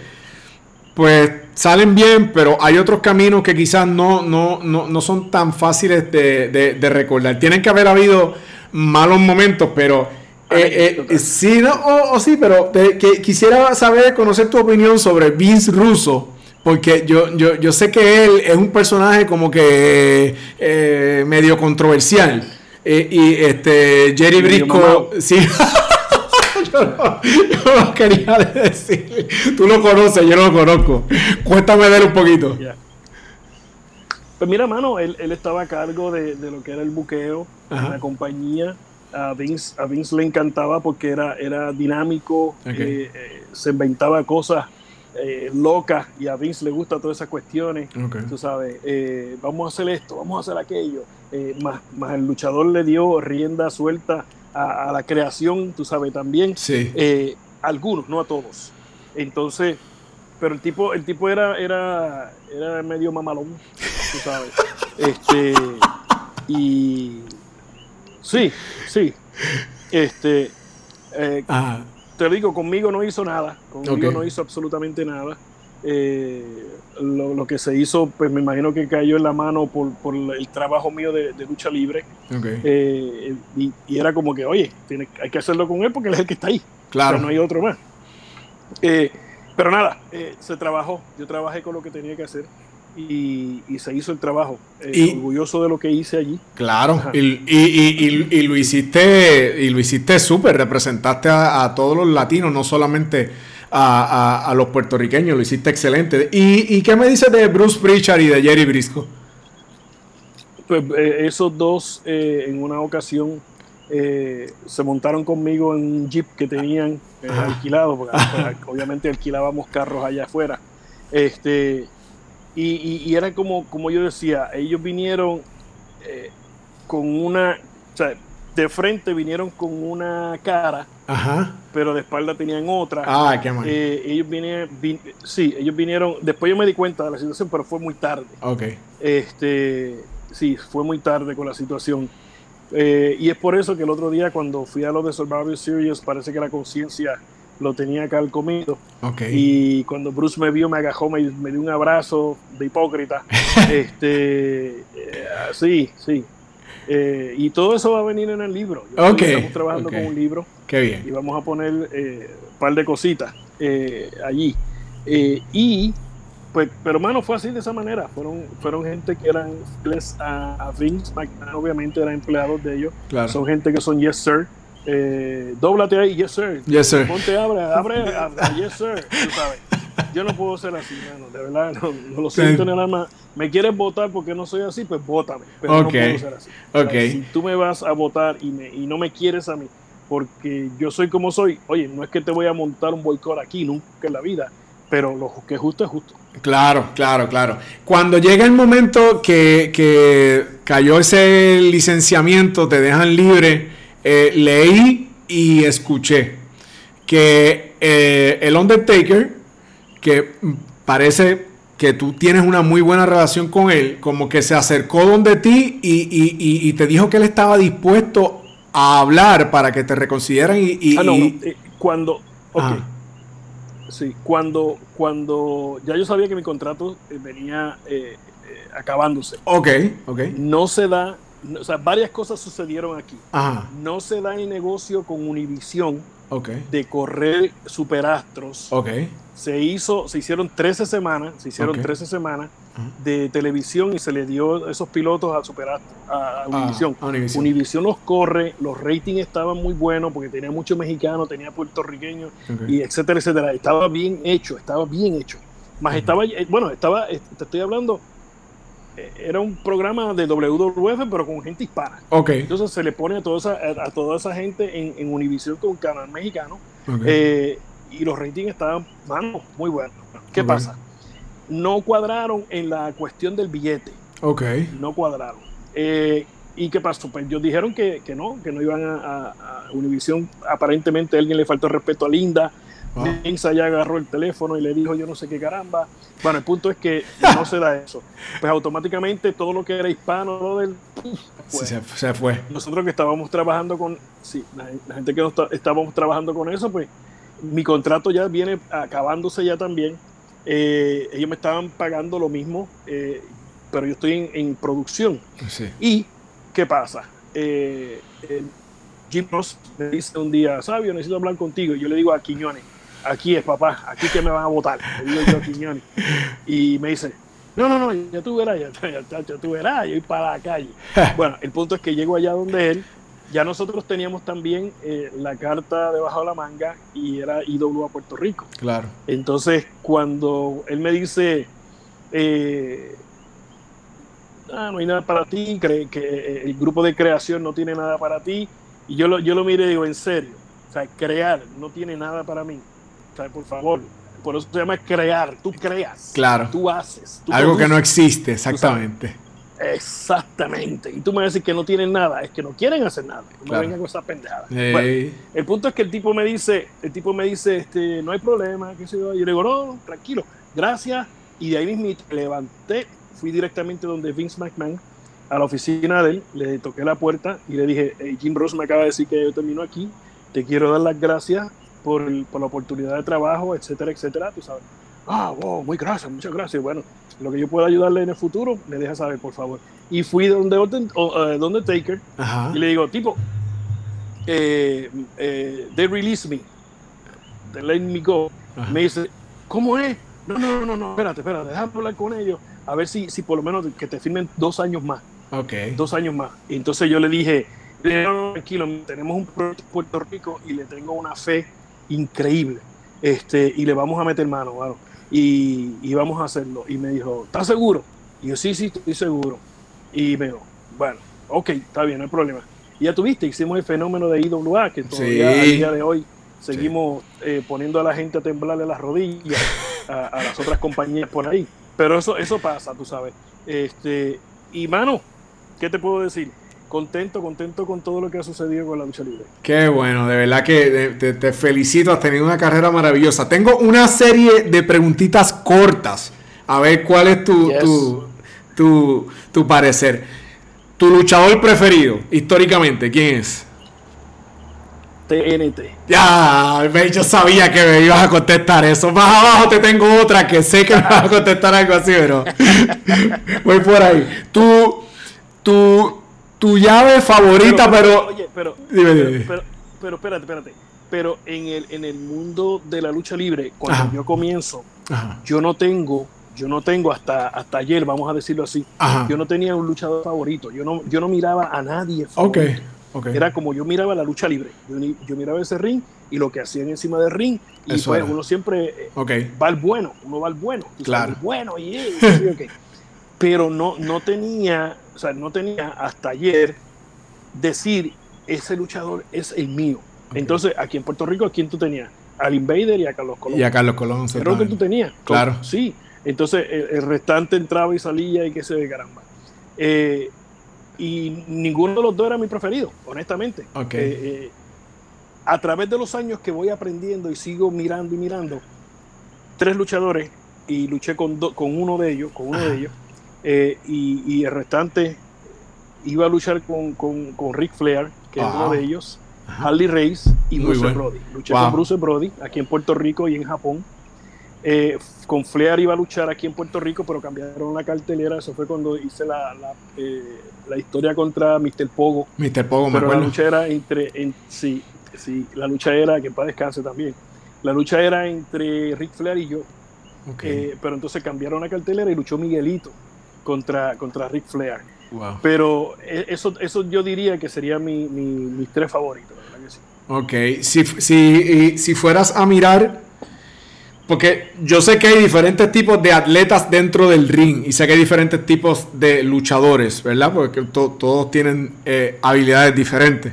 S1: pues salen bien, pero hay otros caminos que quizás no, no, no, no son tan fáciles de, recordar. Tienen que haber habido malos momentos, pero eh, eh, sí, no, o, sí, pero que, quisiera saber, conocer tu opinión sobre Vince Russo. Porque yo, yo, yo sé que él es un personaje como que eh, medio controversial. y este Jerry Brisco, sí. yo, no, quería decir. Tú lo conoces, yo no lo conozco. Cuéntame de él un poquito.
S2: Pues mira, mano, él, estaba a cargo de, lo que era el buqueo en la compañía. A Vince, a Vince le encantaba porque era, era dinámico, eh, eh, se inventaba cosas eh, locas y a Vince le gusta todas esas cuestiones. Tú sabes, vamos a hacer esto, vamos a hacer aquello. más, más el luchador le dio rienda suelta a, la creación, tú sabes, también.
S1: Sí.
S2: Eh, algunos, no a todos. Entonces, pero el tipo, el tipo era, era, era medio mamalón, tú sabes. este, y sí, sí. Este, eh, te digo, conmigo no hizo nada. Conmigo no hizo absolutamente nada. Eh, lo, que se hizo, pues me imagino que cayó en la mano por, por el trabajo mío de, lucha libre. Eh, y, era como que, oye, tiene, hay que hacerlo con él porque él es el que está ahí.
S1: Claro.
S2: no hay otro más. Eh, pero nada, se trabajó. Yo trabajé con lo que tenía que hacer. Y, se hizo el trabajo. orgulloso de lo que hice allí.
S1: Claro, y, y, lo hiciste y lo hiciste súper, representaste a, a, todos los latinos, no solamente a, los puertorriqueños. Lo hiciste excelente. ¿Y, qué me dices de Bruce Pritchard y de Jerry Brisco?
S2: Pues eh, esos dos eh, en una ocasión eh, se montaron conmigo en un jeep que tenían alquilado, porque pues, obviamente alquilábamos carros allá afuera. Este, y, era como, como yo decía, ellos vinieron con una, de frente vinieron con una cara, pero de espalda tenían otra.
S1: Ah, qué mal.
S2: Eh, ellos vinieron, sí, ellos vinieron, después yo me di cuenta de la situación, pero fue muy tarde.
S1: Ok.
S2: Este, sí, fue muy tarde con la situación. Eh, y es por eso que el otro día cuando fui a lo de Survivor Series parece que la conciencia lo tenía acá al comido.
S1: Okay.
S2: Y cuando Bruce me vio, me agajó, me, me dio un abrazo de hipócrita. este, eh, sí, sí. Eh, y todo eso va a venir en el libro.
S1: estamos
S2: trabajando con un libro.
S1: Qué bien.
S2: Y vamos a poner un eh, par de cositas eh, allí. y, pues, pero hermano, fue así de esa manera. Fueron, fueron gente que eran a, Vince obviamente eran empleados de ellos. Son gente que son yes sir. Eh, dóblate ahí, yes sir.
S1: Yes sir.
S2: Ponte, abre, abre, yes sir. Tú sabes. Yo no puedo ser así, mano. De verdad, no, lo siento en el alma. Me quieres votar porque no soy así, pues vótame. Pero no puedo ser así.
S1: Okay.
S2: si tú me vas a votar y, me, y no me quieres a mí, porque yo soy como soy, oye, no es que te voy a montar un boicot aquí, nunca en la vida, pero lo que es justo es justo.
S1: Claro, claro, claro. Cuando llega el momento que, que cayó ese licenciamiento, te dejan libre, eh, leí y escuché que eh, el Undertaker que parece que tú tienes una muy buena relación con él, como que se acercó donde ti y, te dijo que él estaba dispuesto a hablar para que te reconsideran y...
S2: ah, no, eh, cuando... Sí, cuando, cuando ya yo sabía que mi contrato eh, venía eh, acabándose.
S1: Ok, ok.
S2: No se da, o sea, varias cosas sucedieron aquí. No se da el negocio con Univision de correr superastros.
S1: Ok.
S2: Se hizo, se hicieron 13 semanas, se hicieron 13 semanas de televisión y se le dio esos pilotos a superastros, a, Univision. Univision. los corre, los ratings estaban muy buenos porque tenía muchos mexicanos, tenía puertorriqueños y etcétera, etcétera. Estaba bien hecho, estaba bien hecho. Más estaba, eh, bueno, estaba, te estoy hablando, eh, era un programa de WWF, pero con gente hispana.
S1: Okay.
S2: Entonces se le pone a toda esa, a toda esa gente en, en Univision con canal mexicano. Eh, y los ratings estaban, muy buenos. ¿Qué pasa? No cuadraron en la cuestión del billete.
S1: Ok.
S2: No cuadraron. ¿Y qué pasó? Pues ellos dijeron que, que no, que no iban a, a, a Univision. Aparentemente a alguien le faltó respeto a Linda Ah. ya agarró el teléfono y le dijo yo no sé qué caramba. Bueno, el punto es que no se da eso. Pues automáticamente todo lo que era hispano del,
S1: se, fue.
S2: Nosotros que estábamos trabajando con, sí, la, gente que estábamos trabajando con eso, pues mi contrato ya viene acabándose ya también. Eh, ellos me estaban pagando lo mismo, eh, pero yo estoy en, producción. Y, ¿qué pasa? Eh, Jim Ross me dice un día, Sabio, necesito hablar contigo. Y yo le digo a Quiñones, aquí es papá, aquí que me van a votar, le digo yo a Quiñones. Y me dice, no, no, no, ya tú verás, ya, ya, tú verás, yo voy para la calle. bueno, el punto es que llego allá donde él, ya nosotros teníamos también eh, la carta debajo de la manga y era IW a Puerto Rico.
S1: Claro.
S2: Entonces, cuando él me dice, eh, ah, no hay nada para ti, cree que eh, el grupo de creación no tiene nada para ti, y yo lo, yo lo miré y digo, en serio, o sea, crear no tiene nada para mí por favor. Por eso se llama crear. Tú creas.
S1: Claro.
S2: Tú haces.
S1: Algo que no existe, exactamente.
S2: Exactamente. Y tú me decís que no tienen nada, es que no quieren hacer nada. No vengan con esas pendejadas. el punto es que el tipo me dice, el tipo me dice, este, no hay problema, qué sé yo. Y yo le digo, no, tranquilo, gracias. Y de ahí mismo levanté, fui directamente donde Vince McMahon, a la oficina de él, le toqué la puerta y le dije, Jim Ross me acaba de decir que yo termino aquí, te quiero dar las gracias por, la oportunidad de trabajo, etcétera, etcétera, tú sabes. Ah, wow, muy gracias, muchas gracias. Bueno, lo que yo pueda ayudarle en el futuro, me deja saber, por favor. Y fui donde, uh, donde Taker y le digo, tipo, eh, eh, they release me, they let me go. Me dice, ¿cómo es? No, no, no, no, espérate, espérate, déjame hablar con ellos, a ver si, si por lo menos que te firmen dos años más.
S1: Ok.
S2: Dos años más. Y entonces yo le dije, no, tranquilo, tenemos un proyecto en Puerto Rico y le tengo una fe increíble. Este, y le vamos a meter mano, y, y, vamos a hacerlo. Y me dijo, ¿estás seguro? Y yo, sí, sí, estoy seguro. Y me dijo, bueno, ok, está bien, no hay problema. Y ya tuviste, hicimos el fenómeno de IWA, que todavía a día de hoy seguimos eh, poniendo a la gente a temblarle las rodillas a, las otras compañías por ahí. Pero eso, eso pasa, tú sabes. Este, y mano, ¿qué te puedo decir? Contento, contento con todo lo que ha sucedido con la lucha libre.
S1: Qué bueno, de verdad que te, felicito, has tenido una carrera maravillosa. Tengo una serie de preguntitas cortas, a ver cuál es tu, tu, tu, parecer. Tu luchador preferido, históricamente, ¿quién es?
S2: TNT.
S1: Ya, yo sabía que me ibas a contestar eso. Más abajo te tengo otra que sé que me vas a contestar algo así, pero voy por ahí. Tú, tú, tu llave favorita, pero.
S2: Oye, pero. Pero, pero, espérate, espérate. Pero en el, en el mundo de la lucha libre, cuando yo comienzo, yo no tengo, yo no tengo hasta, hasta ayer, vamos a decirlo así, yo no tenía un luchador favorito. Yo no, yo no miraba a nadie.
S1: Favorito.
S2: Era como yo miraba la lucha libre. Yo, miraba ese ring y lo que hacían encima del ring. Y pues uno siempre
S1: eh,
S2: va al bueno, uno va al bueno.
S1: Claro.
S2: bueno y, Pero no, no tenía sea, no tenía hasta ayer decir, ese luchador es el mío. Entonces, aquí en Puerto Rico, ¿a quién tú tenías? Al Invader y a Carlos Colón.
S1: Y a Carlos Colón.
S2: Pero que tú tenías.
S1: Claro.
S2: Sí. Entonces, el, restante entraba y salía y que se ve caramba. Eh, y ninguno de los dos era mi preferido, honestamente.
S1: Okay.
S2: Eh, eh, a través de los años que voy aprendiendo y sigo mirando y mirando, tres luchadores, y luché con, con uno de ellos, con uno de ellos, eh, y, el restante iba a luchar con, con, con Rick Flair, que es uno de ellos, Harley Race y Bruce Brody. Luché con Bruce Brody aquí en Puerto Rico y en Japón. Eh, con Flair iba a luchar aquí en Puerto Rico, pero cambiaron la cartelera. Eso fue cuando hice la, la, eh, la historia contra Mr. Pogo.
S1: Mr. Pogo,
S2: pero la lucha era entre, en, sí, sí, la lucha era, que para descanse también, la lucha era entre Ric Flair y yo. Eh, pero entonces cambiaron la cartelera y luchó Miguelito contra, contra Ric Flair. Pero eh, eso, eso yo diría que sería mi, mis tres favoritos.
S1: Ok, si, si, si fueras a mirar, porque yo sé que hay diferentes tipos de atletas dentro del ring y sé que hay diferentes tipos de luchadores, ¿verdad? Porque todos tienen eh, habilidades diferentes.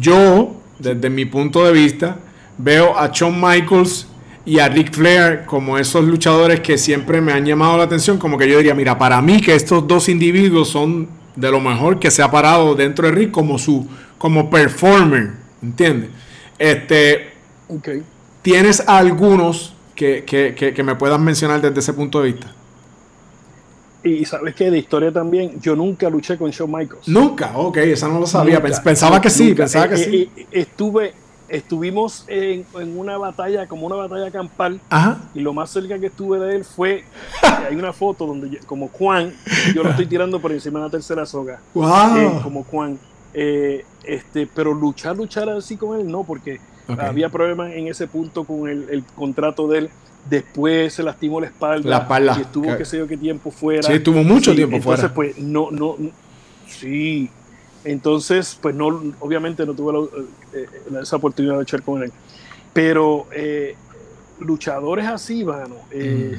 S1: Yo, desde mi punto de vista, veo a Shawn Michaels y a Ric Flair como esos luchadores que siempre me han llamado la atención, como que yo diría, mira, para mí que estos dos individuos son de lo mejor que se ha parado dentro de Rick como su como performer, ¿entiendes? Este,
S2: okay.
S1: ¿Tienes algunos que, que, me puedas mencionar desde ese punto de vista?
S2: Y sabes que de historia también, yo nunca luché con Shawn Michaels.
S1: Nunca, ok, esa no lo sabía. pensaba que sí, pensaba que eh, sí.
S2: Eh, estuve, estuvimos en, una batalla, como una batalla campal, y lo más cerca que estuve de él fue, hay una foto donde como Juan, yo lo estoy tirando por encima de la tercera soga,
S1: wow.
S2: como Juan, eh, este, pero luchar, luchar así con él, no, porque había problemas en ese punto con el, contrato de él. Después se lastimó la espalda.
S1: La espalda.
S2: Y estuvo, qué sé yo, qué tiempo fuera.
S1: Sí, estuvo mucho tiempo
S2: fuera.
S1: Entonces,
S2: pues, no, no, sí. Entonces, pues no, obviamente no tuve eh, esa oportunidad de echar con él. Pero eh, luchadores así, mano. Eh,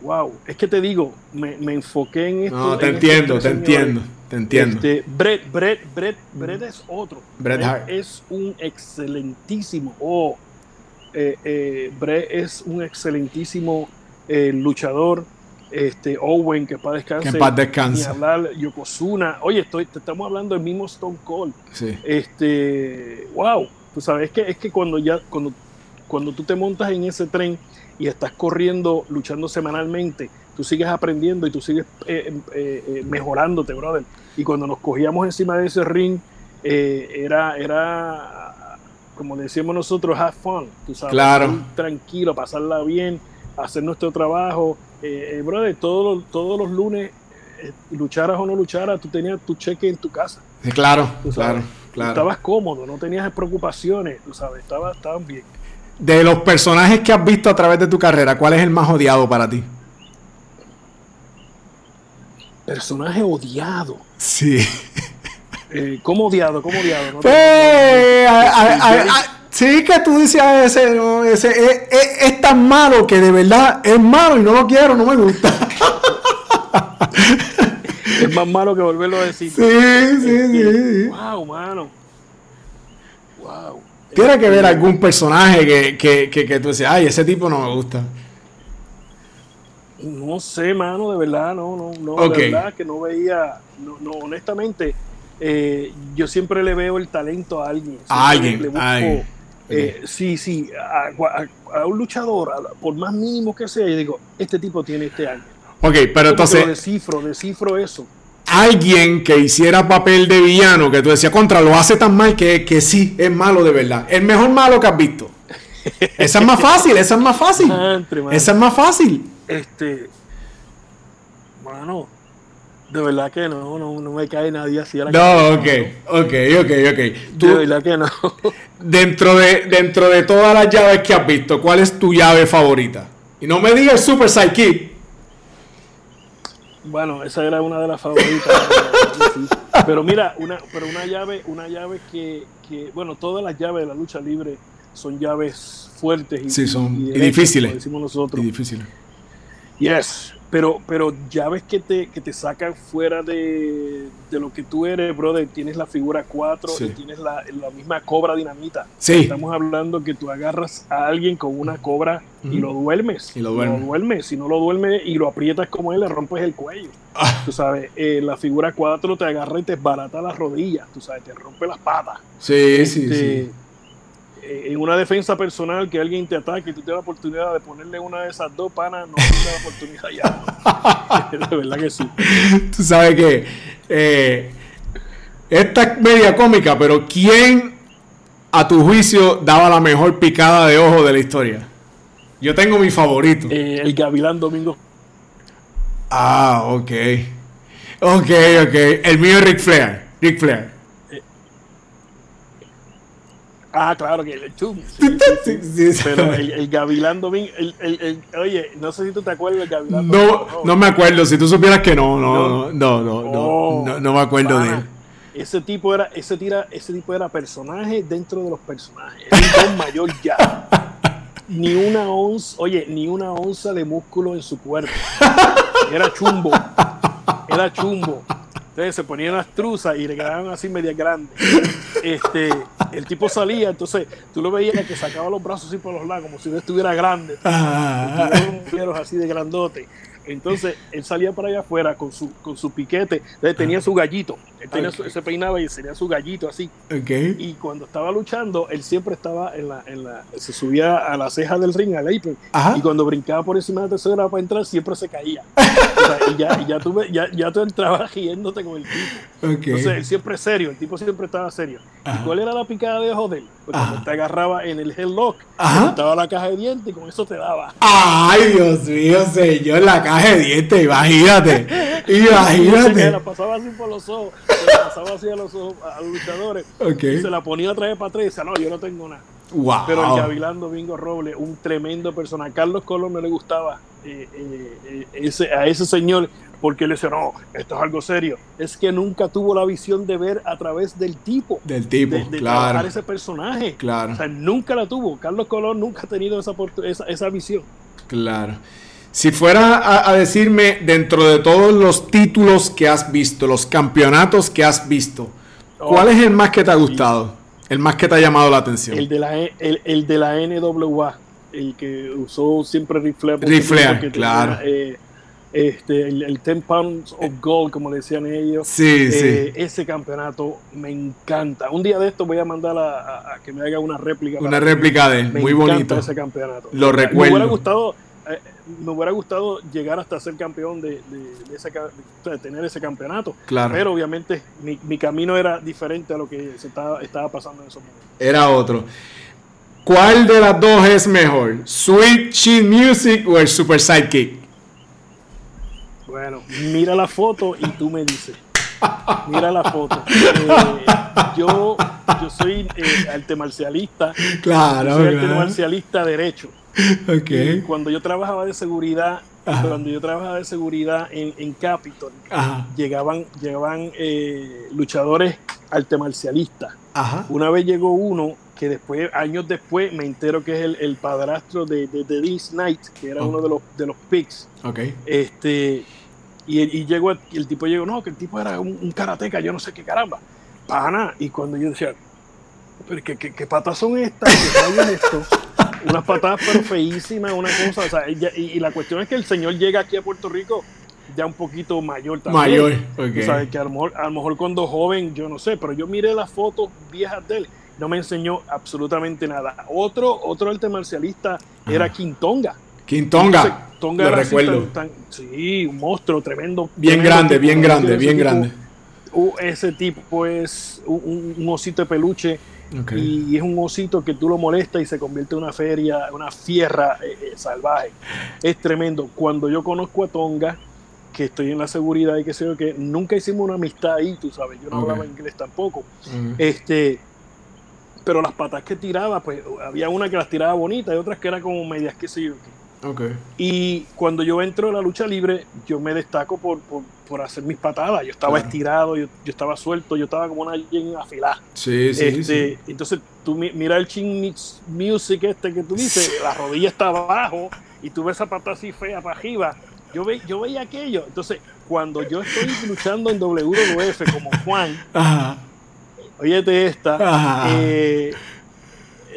S2: wow, es que te digo, me, enfoqué en esto.
S1: No, te entiendo, te entiendo, te entiendo.
S2: Este, Brett, Brett, Brett, Brett es otro. Brett, es un excelentísimo. Oh, Brett es un excelentísimo luchador este Owen, que para descansar.
S1: Que paz
S2: Ni hablar Yokozuna. Oye, estoy, te estamos hablando del mismo Stone Cold.
S1: Sí.
S2: Este, wow. Tú sabes, es que, es que cuando ya, cuando, cuando tú te montas en ese tren y estás corriendo, luchando semanalmente, tú sigues aprendiendo y tú sigues eh, eh, eh, mejorándote, brother. Y cuando nos cogíamos encima de ese ring, era, era, como decíamos nosotros, have fun, tú sabes,
S1: claro.
S2: tranquilo, pasarla bien, hacer nuestro trabajo eh, eh, brother, todos, todos los lunes, eh, lucharas o no lucharas, tú tenías tu cheque en tu casa.
S1: claro, claro, claro.
S2: Estabas cómodo, no tenías preocupaciones, tú sabes, estabas, estaban bien.
S1: De los personajes que has visto a través de tu carrera, ¿cuál es el más odiado para ti?
S2: Personaje odiado.
S1: Sí.
S2: Eh, ¿Cómo odiado? ¿Cómo odiado? No,
S1: pues, Sí, que tú dices ese, ese es, tan malo que de verdad es malo y no lo quiero, no me gusta.
S2: es más malo que volverlo a decir.
S1: Sí, sí, sí.
S2: Wow, mano. Wow.
S1: Tiene que ver algún personaje que, que, que, tú dices, ay, ese tipo no me gusta.
S2: No sé, mano, de verdad, no, no, no, de verdad que no veía, no, no honestamente, eh, yo siempre le veo el talento a alguien.
S1: A alguien, a alguien
S2: eh, sí, sí, a, un luchador, por más mínimo que sea, yo digo, este tipo tiene este año.
S1: Ok, pero entonces...
S2: Descifro, descifro eso.
S1: Alguien que hiciera papel de villano, que tú decías, contra, lo hace tan mal que, que sí, es malo de verdad. El mejor malo que has visto. esa es más fácil, esa es más fácil. esa es más fácil.
S2: Este... Bueno, de verdad que no, no, no me cae nadie así a la
S1: No, ok, ok, ok, ok.
S2: de verdad que no.
S1: dentro, de, dentro de todas las llaves que has visto, ¿cuál es tu llave favorita? Y no me digas Super Psyche.
S2: Bueno, esa era una de las favoritas. pero mira, una, pero una llave, una llave que, que, bueno, todas las llaves de la lucha libre son llaves fuertes y,
S1: sí, son, y, difíciles.
S2: decimos nosotros.
S1: Y difíciles.
S2: Yes, pero, pero ya ves que te, que te sacan fuera de, lo que tú eres, brother. Tienes la figura 4 y tienes la, misma cobra dinamita.
S1: Sí.
S2: Estamos hablando que tú agarras a alguien con una cobra y lo duermes.
S1: Y lo duermes.
S2: Si no lo duermes y lo aprietas como él, le rompes el cuello. Ah. Tú sabes, eh, la figura 4 te agarra y te barata las rodillas. Tú sabes, te rompe las patas.
S1: Sí, sí, este, sí
S2: en una defensa personal que alguien te ataque y tú tienes la oportunidad de ponerle una de esas dos panas, no tienes la oportunidad ya. de verdad que sí.
S1: Tú sabes que eh, esta es media cómica, pero ¿quién a tu juicio daba la mejor picada de ojo de la historia? Yo tengo mi favorito.
S2: Eh, el Gavilán Domingo.
S1: Ah, ok. Ok, ok. El mío es Ric Flair. Ric Flair.
S2: Ah, claro que el chum. Pero el, Gavilán Domingo, el, el, oye, no sé si tú te acuerdas del Gavilán
S1: No, no me acuerdo. Si tú supieras que no, no, no, no, no, no, me acuerdo de él.
S2: Ese tipo era, ese tira, ese tipo era personaje dentro de los personajes. Era un mayor ya. Ni una onza, oye, ni una onza de músculo en su cuerpo. Era chumbo. Era chumbo. Entonces se ponían las truzas y le quedaban así medias grandes. Este, el tipo salía, entonces tú lo veías que sacaba los brazos así por los lados, como si no estuviera grande. Ah. así de grandote. Entonces él salía para allá afuera con su, con su piquete, entonces tenía su gallito, él tenía se peinaba y tenía su gallito así. Y cuando estaba luchando, él siempre estaba en la, en la se subía a la ceja del ring, al apron, y cuando brincaba por encima de la tercera para entrar, siempre se caía. y ya, ya, tú, ya, ya tú entrabas riéndote con el tipo. Entonces él siempre serio, el tipo siempre estaba serio. ¿Y cuál era la picada de joder? Pues cuando te agarraba en el headlock, estaba la caja de dientes y con eso te daba.
S1: Ay, Dios mío, señor, la caja de dientes, imagínate. imagínate.
S2: la pasaba así por los ojos, la pasaba así a los a los luchadores. Y se la ponía otra vez para atrás y decía, no, yo no tengo nada. Wow. Pero el Gavilán Domingo Robles, un tremendo personaje. Carlos Colón no le gustaba eh, eh, eh, ese, a ese señor porque le decía, no, esto es algo serio. Es que nunca tuvo la visión de ver a través del tipo.
S1: Del tipo,
S2: de,
S1: claro.
S2: ese personaje.
S1: Claro.
S2: O sea, nunca la tuvo. Carlos Colón nunca ha tenido esa, esa, esa visión.
S1: Claro. Si fuera a, decirme, dentro de todos los títulos que has visto, los campeonatos que has visto, ¿cuál es el más que te ha gustado? El más que te ha llamado la atención.
S2: El de la, e, el, de la NWA, el que usó siempre Rifle.
S1: Rifle, claro.
S2: Eh, este, el, 10 Pounds of Gold, como le decían ellos.
S1: Sí,
S2: eh, Ese campeonato me encanta. Un día de esto voy a mandar a, que me haga una réplica.
S1: Una réplica de, muy bonito.
S2: ese campeonato.
S1: Lo recuerdo. Me
S2: hubiera gustado me hubiera gustado llegar hasta ser campeón de, tener ese campeonato.
S1: Claro.
S2: Pero obviamente mi, camino era diferente a lo que se estaba, estaba pasando en esos momentos.
S1: Era otro. ¿Cuál de las dos es mejor? ¿Sweet Chin Music o el Super Sidekick?
S2: Bueno, mira la foto y tú me dices. Mira la foto. Eh, yo, yo soy eh, arte marcialista.
S1: Claro.
S2: soy
S1: arte
S2: marcialista derecho.
S1: Okay.
S2: cuando yo trabajaba de seguridad, cuando yo trabajaba de seguridad en, en Capitol, llegaban, llegaban eh, luchadores arte marcialistas. Una vez llegó uno que después, años después, me entero que es el, el padrastro de, de, de Knight, que era uno de los, de los picks.
S1: Okay.
S2: Este, y, y llegó, el tipo llegó, no, que el tipo era un, karateca, yo no sé qué caramba. Pana, y cuando yo decía, pero ¿qué, qué, patas son estas? ¿Qué esto? unas patadas pero feísimas, una cosa, o sea, y, la cuestión es que el señor llega aquí a Puerto Rico ya un poquito mayor también.
S1: Mayor,
S2: ok. O sea, que a lo, mejor, cuando joven, yo no sé, pero yo miré las fotos viejas de él, no me enseñó absolutamente nada. Otro, otro arte marcialista era Quintonga.
S1: Quintonga. Tonga lo recuerdo.
S2: sí, un monstruo tremendo.
S1: Bien grande, bien grande, bien grande.
S2: ese tipo es un osito de peluche y es un osito que tú lo molestas y se convierte en una feria, una fierra eh, eh, salvaje. Es tremendo. Cuando yo conozco a Tonga, que estoy en la seguridad y que sé yo que nunca hicimos una amistad ahí, tú sabes, yo no hablaba inglés tampoco. Este, pero las patas que tiraba, pues había una que las tiraba bonitas y otras que eran como medias, qué sé yo. Y cuando yo entro a la lucha libre, yo me destaco por, por, hacer mis patadas. Yo estaba estirado, yo, estaba suelto, yo estaba como una alguien afilada.
S1: Sí, sí,
S2: este, Entonces, tú mira el chin music este que tú dices, la rodilla está abajo y tú ves esa pata así fea para arriba. Yo, ve, yo veía aquello. Entonces, cuando yo estoy luchando en WWF como Juan, Ajá. esta, eh,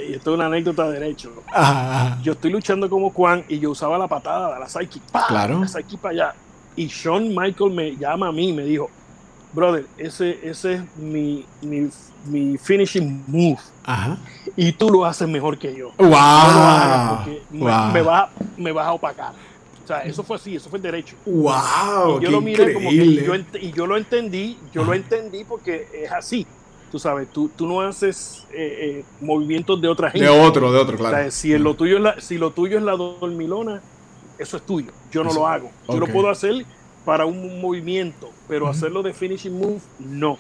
S2: y esto es una anécdota de derecho. Yo estoy luchando como Juan y yo usaba la patada de la Psyche.
S1: Claro.
S2: La Psyche para allá. Y Shawn Michael me llama a mí y me dijo, brother, ese, ese es mi, mi, mi finishing move. Ajá. Y tú lo haces mejor que yo.
S1: ¡Wow!
S2: Me, vas, me vas a opacar. O sea, eso fue así, eso fue derecho.
S1: ¡Wow!
S2: Y yo lo miré como que yo, y yo lo entendí, yo lo entendí porque es así tú sabes, tú, tú no haces eh, eh, movimientos de otra gente.
S1: De otro, de otro, claro.
S2: si, lo tuyo es la, si lo tuyo es la dormilona, eso es tuyo. Yo no lo hago. Yo lo puedo hacer para un movimiento, pero hacerlo de finishing move, no.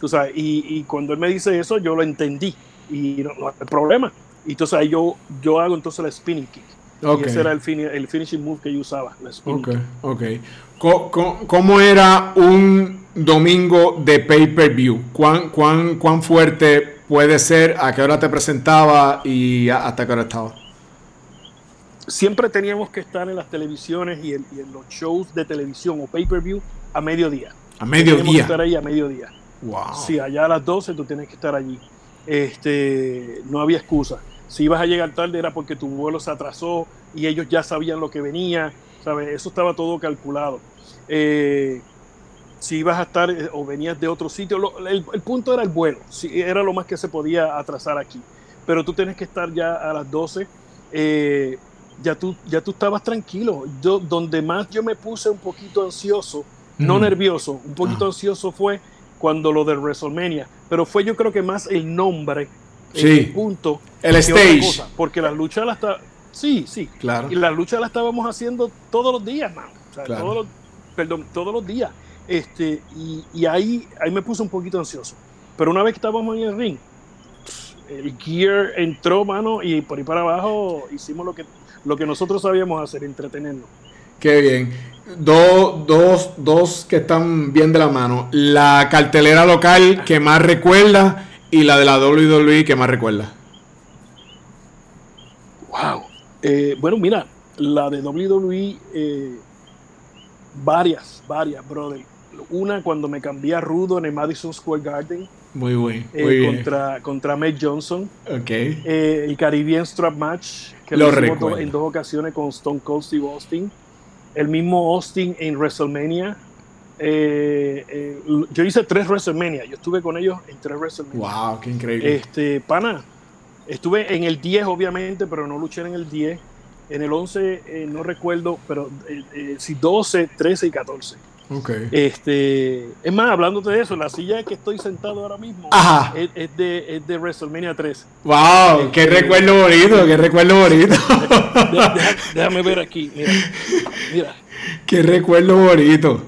S2: Tú sabes, y, y, cuando él me dice eso, yo lo entendí. y no, no hay problema. Y entonces ahí yo, yo hago entonces la spinning kick. Y ese era el, el, finishing move que yo usaba, la spinning
S1: okay, Ok, ¿Cómo, ¿Cómo, era un domingo de pay-per-view? ¿Cuán, cuán, ¿Cuán fuerte puede ser? ¿A qué hora te presentaba y hasta qué hora estaba?
S2: Siempre teníamos que estar en las televisiones y en, los shows de televisión o pay-per-view a mediodía.
S1: A mediodía. Teníamos que
S2: estar ahí a mediodía. Wow. Sí, allá a las 12 tú tienes que estar allí. Este, no había excusa. Si ibas a llegar tarde era porque tu vuelo se atrasó y ellos ya sabían lo que venía, ¿sabes? Eso estaba todo calculado. Eh, si ibas a estar eh, o venías de otro sitio, el, punto era el vuelo, si, era lo más que se podía atrasar aquí. Pero tú tienes que estar ya a las 12, eh, ya, tú, ya tú estabas tranquilo. Yo, donde más yo me puse un poquito ansioso, no nervioso, un poquito ah. ansioso fue cuando lo de WrestleMania, pero fue yo creo que más el nombre, el punto,
S1: el stage,
S2: porque las luchas las está, sí, sí,
S1: claro,
S2: y las luchas las estábamos haciendo todos los días, man. todos los, perdón, todos los días, este, y, ahí, ahí me puse un poquito ansioso, pero una vez que estábamos en el ring, el gear entró, mano, y por ahí para abajo hicimos lo que, lo que nosotros sabíamos hacer, entretenernos.
S1: Qué bien. Dos, dos, dos que están bien de la mano. La cartelera local que más recuerda y la de la WWE que más recuerda.
S2: Wow. Eh, bueno, mira, la de WWE, eh, varias, varias, brother. Una cuando me cambié a Rudo en el Madison Square Garden.
S1: Muy bueno.
S2: Eh, contra, contra Meg Johnson.
S1: Ok.
S2: el Caribbean Strap Match, que lo, lo en dos ocasiones con Stone Cold Steve Austin el mismo Austin en WrestleMania. Eh, eh, yo hice tres WrestleMania, yo estuve con ellos en tres WrestleMania.
S1: ¡Wow! ¡Qué increíble!
S2: Este, pana, estuve en el 10 obviamente, pero no luché en el 10. En el 11 eh, no recuerdo, pero sí 12, 13 y 14.
S1: Okay.
S2: Este, es más, hablándote de eso, la silla que estoy sentado ahora mismo es, de, es de WrestleMania 3.
S1: ¡Wow! ¡Qué este, recuerdo bonito! ¡Qué recuerdo bonito!
S2: déjame ver aquí. Mira, mira.
S1: ¡Qué recuerdo bonito!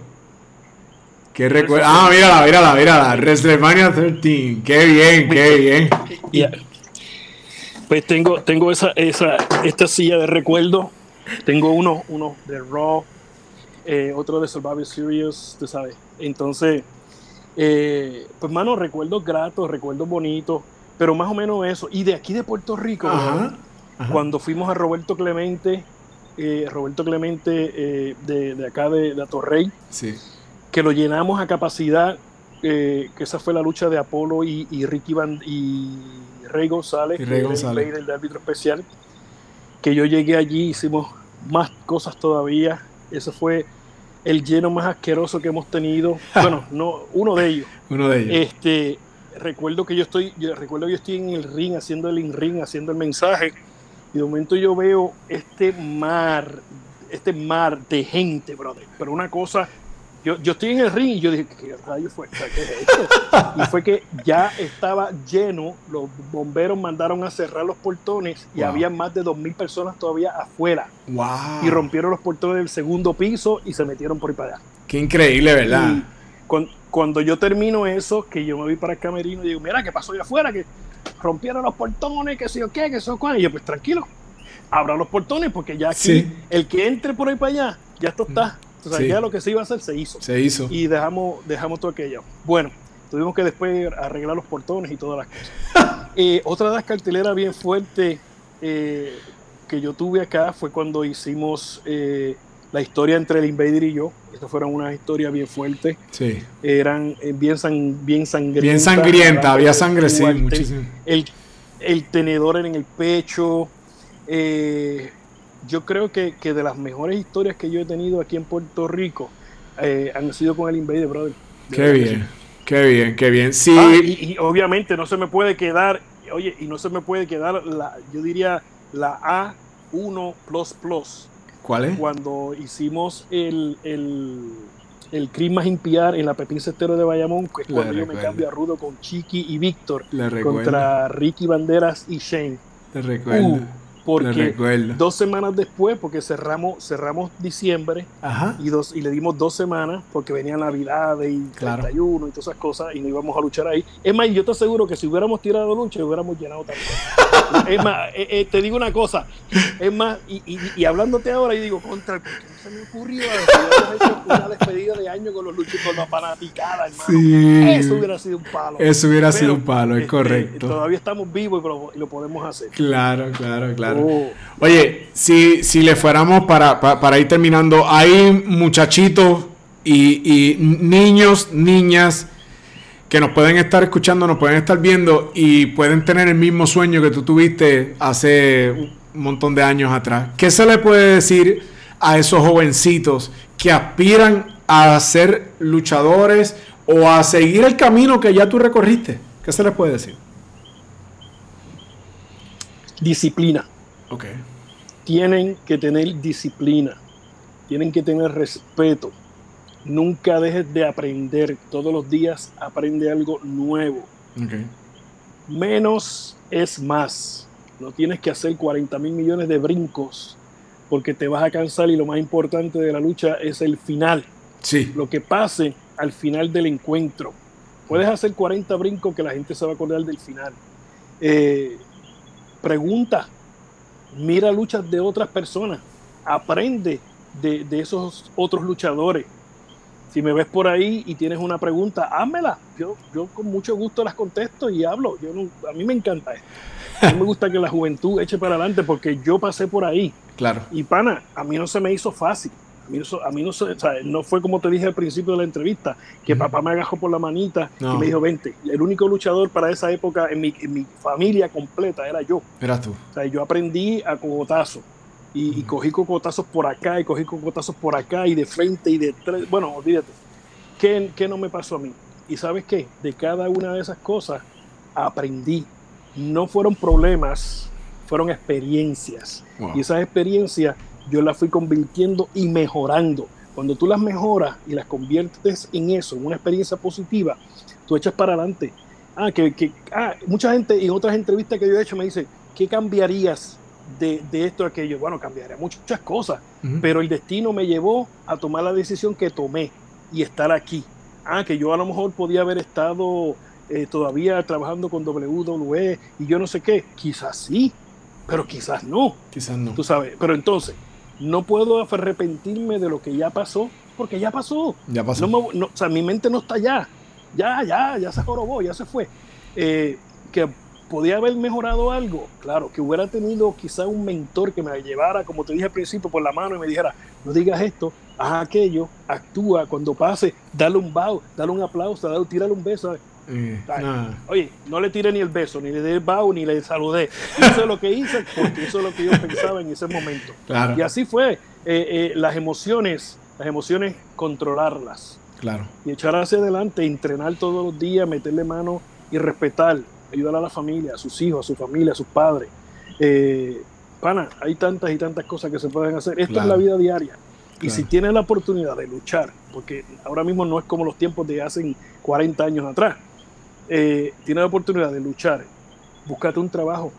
S1: ¡Qué recuerdo! ¡Ah, mírala, mírala, mírala! WrestleMania 13. ¡Qué bien, qué bien!
S2: Pues tengo, tengo esa, esa, esta silla de recuerdo. Tengo uno, uno de Raw eh, otro de Survivor Series, tú sabes. Entonces, eh, pues, mano, recuerdos gratos, recuerdos bonitos, pero más o menos eso. Y de aquí de Puerto Rico, cuando fuimos a Roberto Clemente, eh, Roberto Clemente de, acá de, de Atorrey, que lo llenamos a capacidad, que esa fue la lucha de Apolo y, Ricky Van y Rey González,
S1: Rey González.
S2: el árbitro especial, que yo llegué allí, hicimos más cosas todavía. Eso fue el lleno más asqueroso que hemos tenido. bueno, no, uno de ellos.
S1: Uno de ellos.
S2: Este, recuerdo que yo estoy, yo recuerdo que yo estoy en el ring, haciendo el in-ring, haciendo el mensaje, y de momento yo veo este mar, este mar de gente, brother. Pero una cosa yo, yo estoy en el ring y yo dije, ¿qué rayo fue? ¿Qué es esto? y fue que ya estaba lleno, los bomberos mandaron a cerrar los portones y había más de 2.000 personas todavía afuera.
S1: Wow.
S2: Y rompieron los portones del segundo piso y se metieron por ahí para allá.
S1: Qué increíble, ¿verdad?
S2: cuando, yo termino eso, que yo me voy para el camerino y digo, mira, ¿qué pasó allá afuera? Que rompieron los portones, que sé yo qué, que eso cuál. Y yo, pues tranquilo, abra los portones porque ya aquí, el que entre por ahí para allá, ya esto está o sea, ya lo que se iba a hacer se hizo.
S1: Se hizo.
S2: Y dejamos, dejamos todo aquello. Bueno, tuvimos que después arreglar los portones y todas las cosas. Eh, otra de las carteleras bien fuerte eh, que yo tuve acá fue cuando hicimos eh, la historia entre el Invader y yo. Estas fueron unas historias bien fuertes.
S1: Sí.
S2: Eran bien, san, bien sangrientas.
S1: Bien sangrienta, había sangre, sí, muchísimo.
S2: El, el tenedor en el pecho. Eh, yo creo que, de las mejores historias que yo he tenido aquí en Puerto Rico eh, han sido con el Invader Brother.
S1: Qué bien, qué bien, qué bien. Sí.
S2: Ah, y, obviamente no se me puede quedar, oye, y no se me puede quedar la, yo diría la A1 Plus Plus.
S1: ¿Cuál es?
S2: Cuando hicimos el, el, el Crismas Impiar en la Pepín Cestero de Bayamón, que es cuando yo me cambio a Rudo con Chiqui y Víctor contra Ricky Banderas y Shane.
S1: Te recuerdo. Uh,
S2: porque dos semanas después, porque cerramos, cerramos diciembre Y, dos, y le dimos dos semanas porque venía Navidad y 31 y todas esas cosas y no íbamos a luchar ahí. Es más, yo te aseguro que si hubiéramos tirado lucha, hubiéramos llenado también. es más, eh, eh, te digo una cosa, es más, y, y, hablándote ahora, yo digo, contra, ¿por qué no se me ocurrió hecho una despedida de año con los luchos, con la fanaticada, hermano? Eso hubiera sido un palo.
S1: Eso hubiera sido un palo, es este, correcto.
S2: Todavía estamos vivos y lo podemos hacer.
S1: Claro, claro, claro. Oh. Oye, si, si le fuéramos para, ir terminando, hay muchachitos y, niños, niñas que nos pueden estar escuchando, nos pueden estar viendo y pueden tener el mismo sueño que tú tuviste hace un montón de años atrás. ¿Qué se le puede decir a esos jovencitos que aspiran a ser luchadores o a seguir el camino que ya tú recorriste? ¿Qué se les puede decir?
S2: Disciplina. Tienen que tener disciplina, tienen que tener respeto. Nunca dejes de aprender. Todos los días aprende algo nuevo. Menos es más. No tienes que hacer 40 mil millones de brincos porque te vas a cansar y lo más importante de la lucha es el final.
S1: Sí.
S2: Lo que pase al final del encuentro. Puedes hacer 40 brincos que la gente se va a acordar del final. Eh, pregunta, mira luchas de otras personas, aprende de, esos otros luchadores. Si me ves por ahí y tienes una pregunta, házmela. Yo, yo con mucho gusto las contesto y hablo. Yo a mí me encanta esto. A mí me gusta que la juventud eche para adelante porque yo pasé por ahí.
S1: Claro.
S2: Y pana, a mí no se me hizo fácil. A mí, no, no fue como te dije al principio de la entrevista, que papá me agajó por la manita y me dijo, vente. El único luchador para esa época en mi, familia completa era yo.
S1: Eras tú.
S2: O sea, yo aprendí a cocotazo. Y, cogí cocotazos por acá y cogí cocotazos por acá y de frente y de tres. Bueno, olvídate. ¿Qué, ¿Qué no me pasó a mí? Y sabes qué? De cada una de esas cosas aprendí. No fueron problemas, fueron experiencias. Y esas experiencias yo las fui convirtiendo y mejorando. Cuando tú las mejoras y las conviertes en eso, en una experiencia positiva, tú echas para adelante. Ah, que, que ah, mucha gente en otras entrevistas que yo he hecho me dice, ¿qué cambiarías de, de esto o aquello? Bueno, cambiaría muchas cosas, pero el destino me llevó a tomar la decisión que tomé y estar aquí. Ah, que yo a lo mejor podía haber estado eh, todavía trabajando con WWE y yo no sé qué. Quizás sí, pero quizás no.
S1: Quizás no.
S2: Tú sabes, pero entonces, no puedo arrepentirme de lo que ya pasó, porque ya pasó.
S1: Ya pasó.
S2: No o sea, mi mente no está allá. Ya, ya, ya se jorobó, ya se fue. Eh, que podía haber mejorado algo, claro, que hubiera tenido quizá un mentor que me llevara, como te dije al principio, por la mano y me dijera, no digas esto, haz aquello, actúa, cuando pase, dale un bow, dale un aplauso, dale, tírale un beso. Eh, oye, no le tiré ni el beso, ni le di el bow, ni le saludé. Hice lo que hice porque eso es lo que yo pensaba en ese momento. Y así fue. Eh, eh, las emociones, las emociones, controlarlas.
S1: Claro.
S2: Y echar hacia adelante, entrenar todos los días, meterle mano y respetar, ayudar a la familia, a sus hijos, a su familia, a sus padres. pana, hay tantas y tantas cosas que se pueden hacer. Esto es la vida diaria. Y si tienes la oportunidad de luchar, porque ahora mismo no es como los tiempos de hace 40 años atrás, eh, tienes la oportunidad de luchar, búscate un trabajo,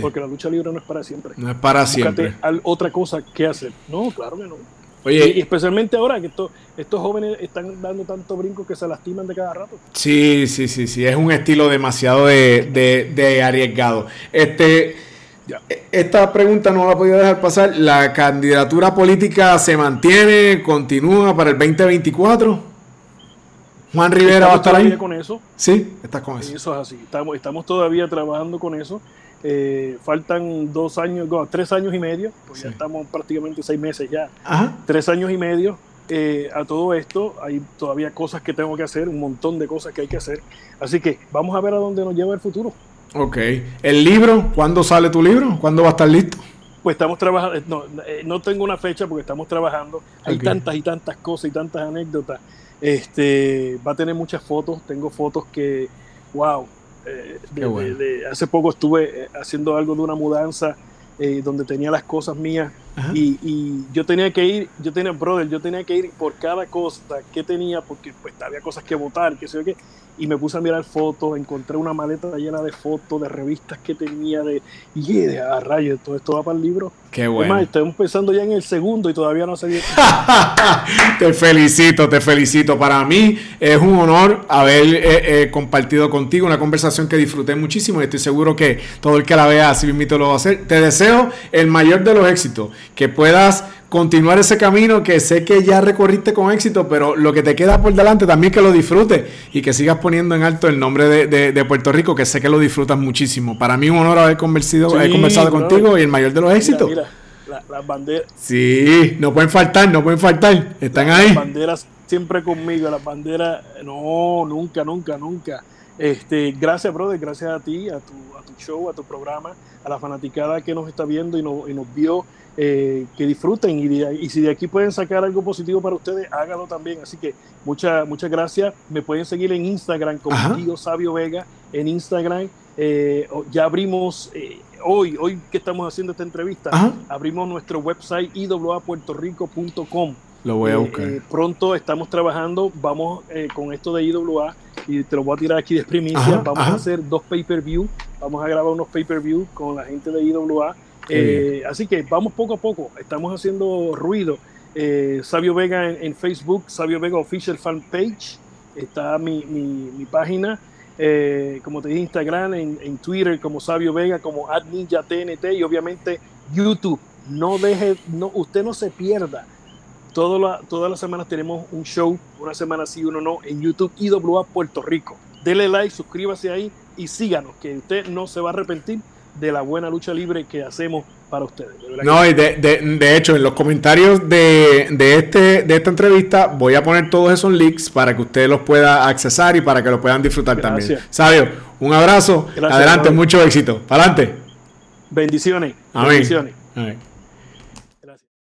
S2: porque la lucha libre no es para siempre.
S1: No es para siempre.
S2: otra cosa que hacer. No, claro que no. Oye, y, especialmente ahora que estos jóvenes están dando tanto brinco que se lastiman de cada rato.
S1: Sí, sí, sí, sí. Es un estilo demasiado de, arriesgado. Este, esta pregunta no la podía dejar pasar. ¿La candidatura política se mantiene, continúa para el 2024? Juan Rivera va a estar ahí.
S2: con eso.
S1: Sí, está con eso.
S2: Eso es así. Estamos, estamos todavía trabajando con eso. Eh, faltan dos años, tres años y medio, pues ya estamos prácticamente seis meses ya. Tres años y medio eh, a todo esto. Hay todavía cosas que tengo que hacer, un montón de cosas que hay que hacer. Así que vamos a ver a dónde nos lleva el futuro.
S1: Ok. ¿El libro? ¿Cuándo sale tu libro? ¿Cuándo va a estar listo?
S2: Pues estamos trabajando, no, eh, no tengo una fecha porque estamos trabajando. Hay tantas y tantas cosas y tantas anécdotas este, va a tener muchas fotos. Tengo fotos que, wow. Eh, hace poco estuve eh, haciendo algo de una mudanza eh, donde tenía las cosas mías y, yo tenía que ir, yo tenía, brother, yo tenía que ir por cada cosa que tenía porque pues había cosas que votar, que sé yo qué. Y me puse a mirar fotos, encontré una maleta llena de fotos, de revistas que tenía, de, y de a rayos, todo esto va para el libro.
S1: Qué bueno.
S2: Además, estamos pensando ya en el segundo y todavía no se viene.
S1: te felicito, te felicito. Para mí es un honor haber eh, eh, compartido contigo una conversación que disfruté muchísimo y estoy seguro que todo el que la vea así mismo lo va a hacer. Te deseo el mayor de los éxitos, que puedas continuar ese camino que sé que ya recorriste con éxito, pero lo que te queda por delante también que lo disfrutes y que sigas poniendo en alto el nombre de, Puerto Rico, que sé que lo disfrutas muchísimo. Para mí un honor haber conversado, conversado contigo y el mayor de los éxitos. Mira,
S2: las banderas.
S1: Sí, no pueden faltar, no pueden faltar. Están ahí.
S2: Las banderas siempre conmigo, las banderas, no, nunca, nunca, nunca. Este, gracias, brother, gracias a ti, a tu, a tu show, a tu programa, a la fanaticada que nos está viendo y, y nos vio eh, que disfruten y, si de aquí pueden sacar algo positivo para ustedes, háganlo también. Así que muchas muchas gracias. Me pueden seguir en Instagram como Tío Sabio Vega en Instagram. Eh, ya abrimos eh, hoy, hoy que estamos haciendo esta entrevista, abrimos nuestro website iwapuertorico.com.
S1: Lo voy a buscar.
S2: pronto estamos trabajando, vamos con esto de IWA y te lo voy a tirar aquí de primicia. vamos a hacer dos pay-per-view, vamos a grabar unos pay-per-view con la gente de IWA eh, así que vamos poco a poco, estamos haciendo ruido. Eh, Sabio Vega en, Facebook, Sabio Vega Official Fan Page, está mi, mi, página. Eh, como te dije, Instagram, en, Twitter como Sabio Vega, como AdNinja TNT y obviamente YouTube. No deje, no, usted no se pierda. Todas las semanas tenemos un show, una semana sí, uno no, en YouTube IWA Puerto Rico. Dele like, suscríbase ahí y síganos, que usted no se va a arrepentir de la buena lucha libre que hacemos para ustedes.
S1: no, y de, de, hecho, en los comentarios de, de, este, de esta entrevista voy a poner todos esos links para que usted los pueda accesar y para que lo puedan disfrutar también. Sabio, un abrazo. Adelante, mucho éxito. Para adelante.
S2: Bendiciones. Bendiciones.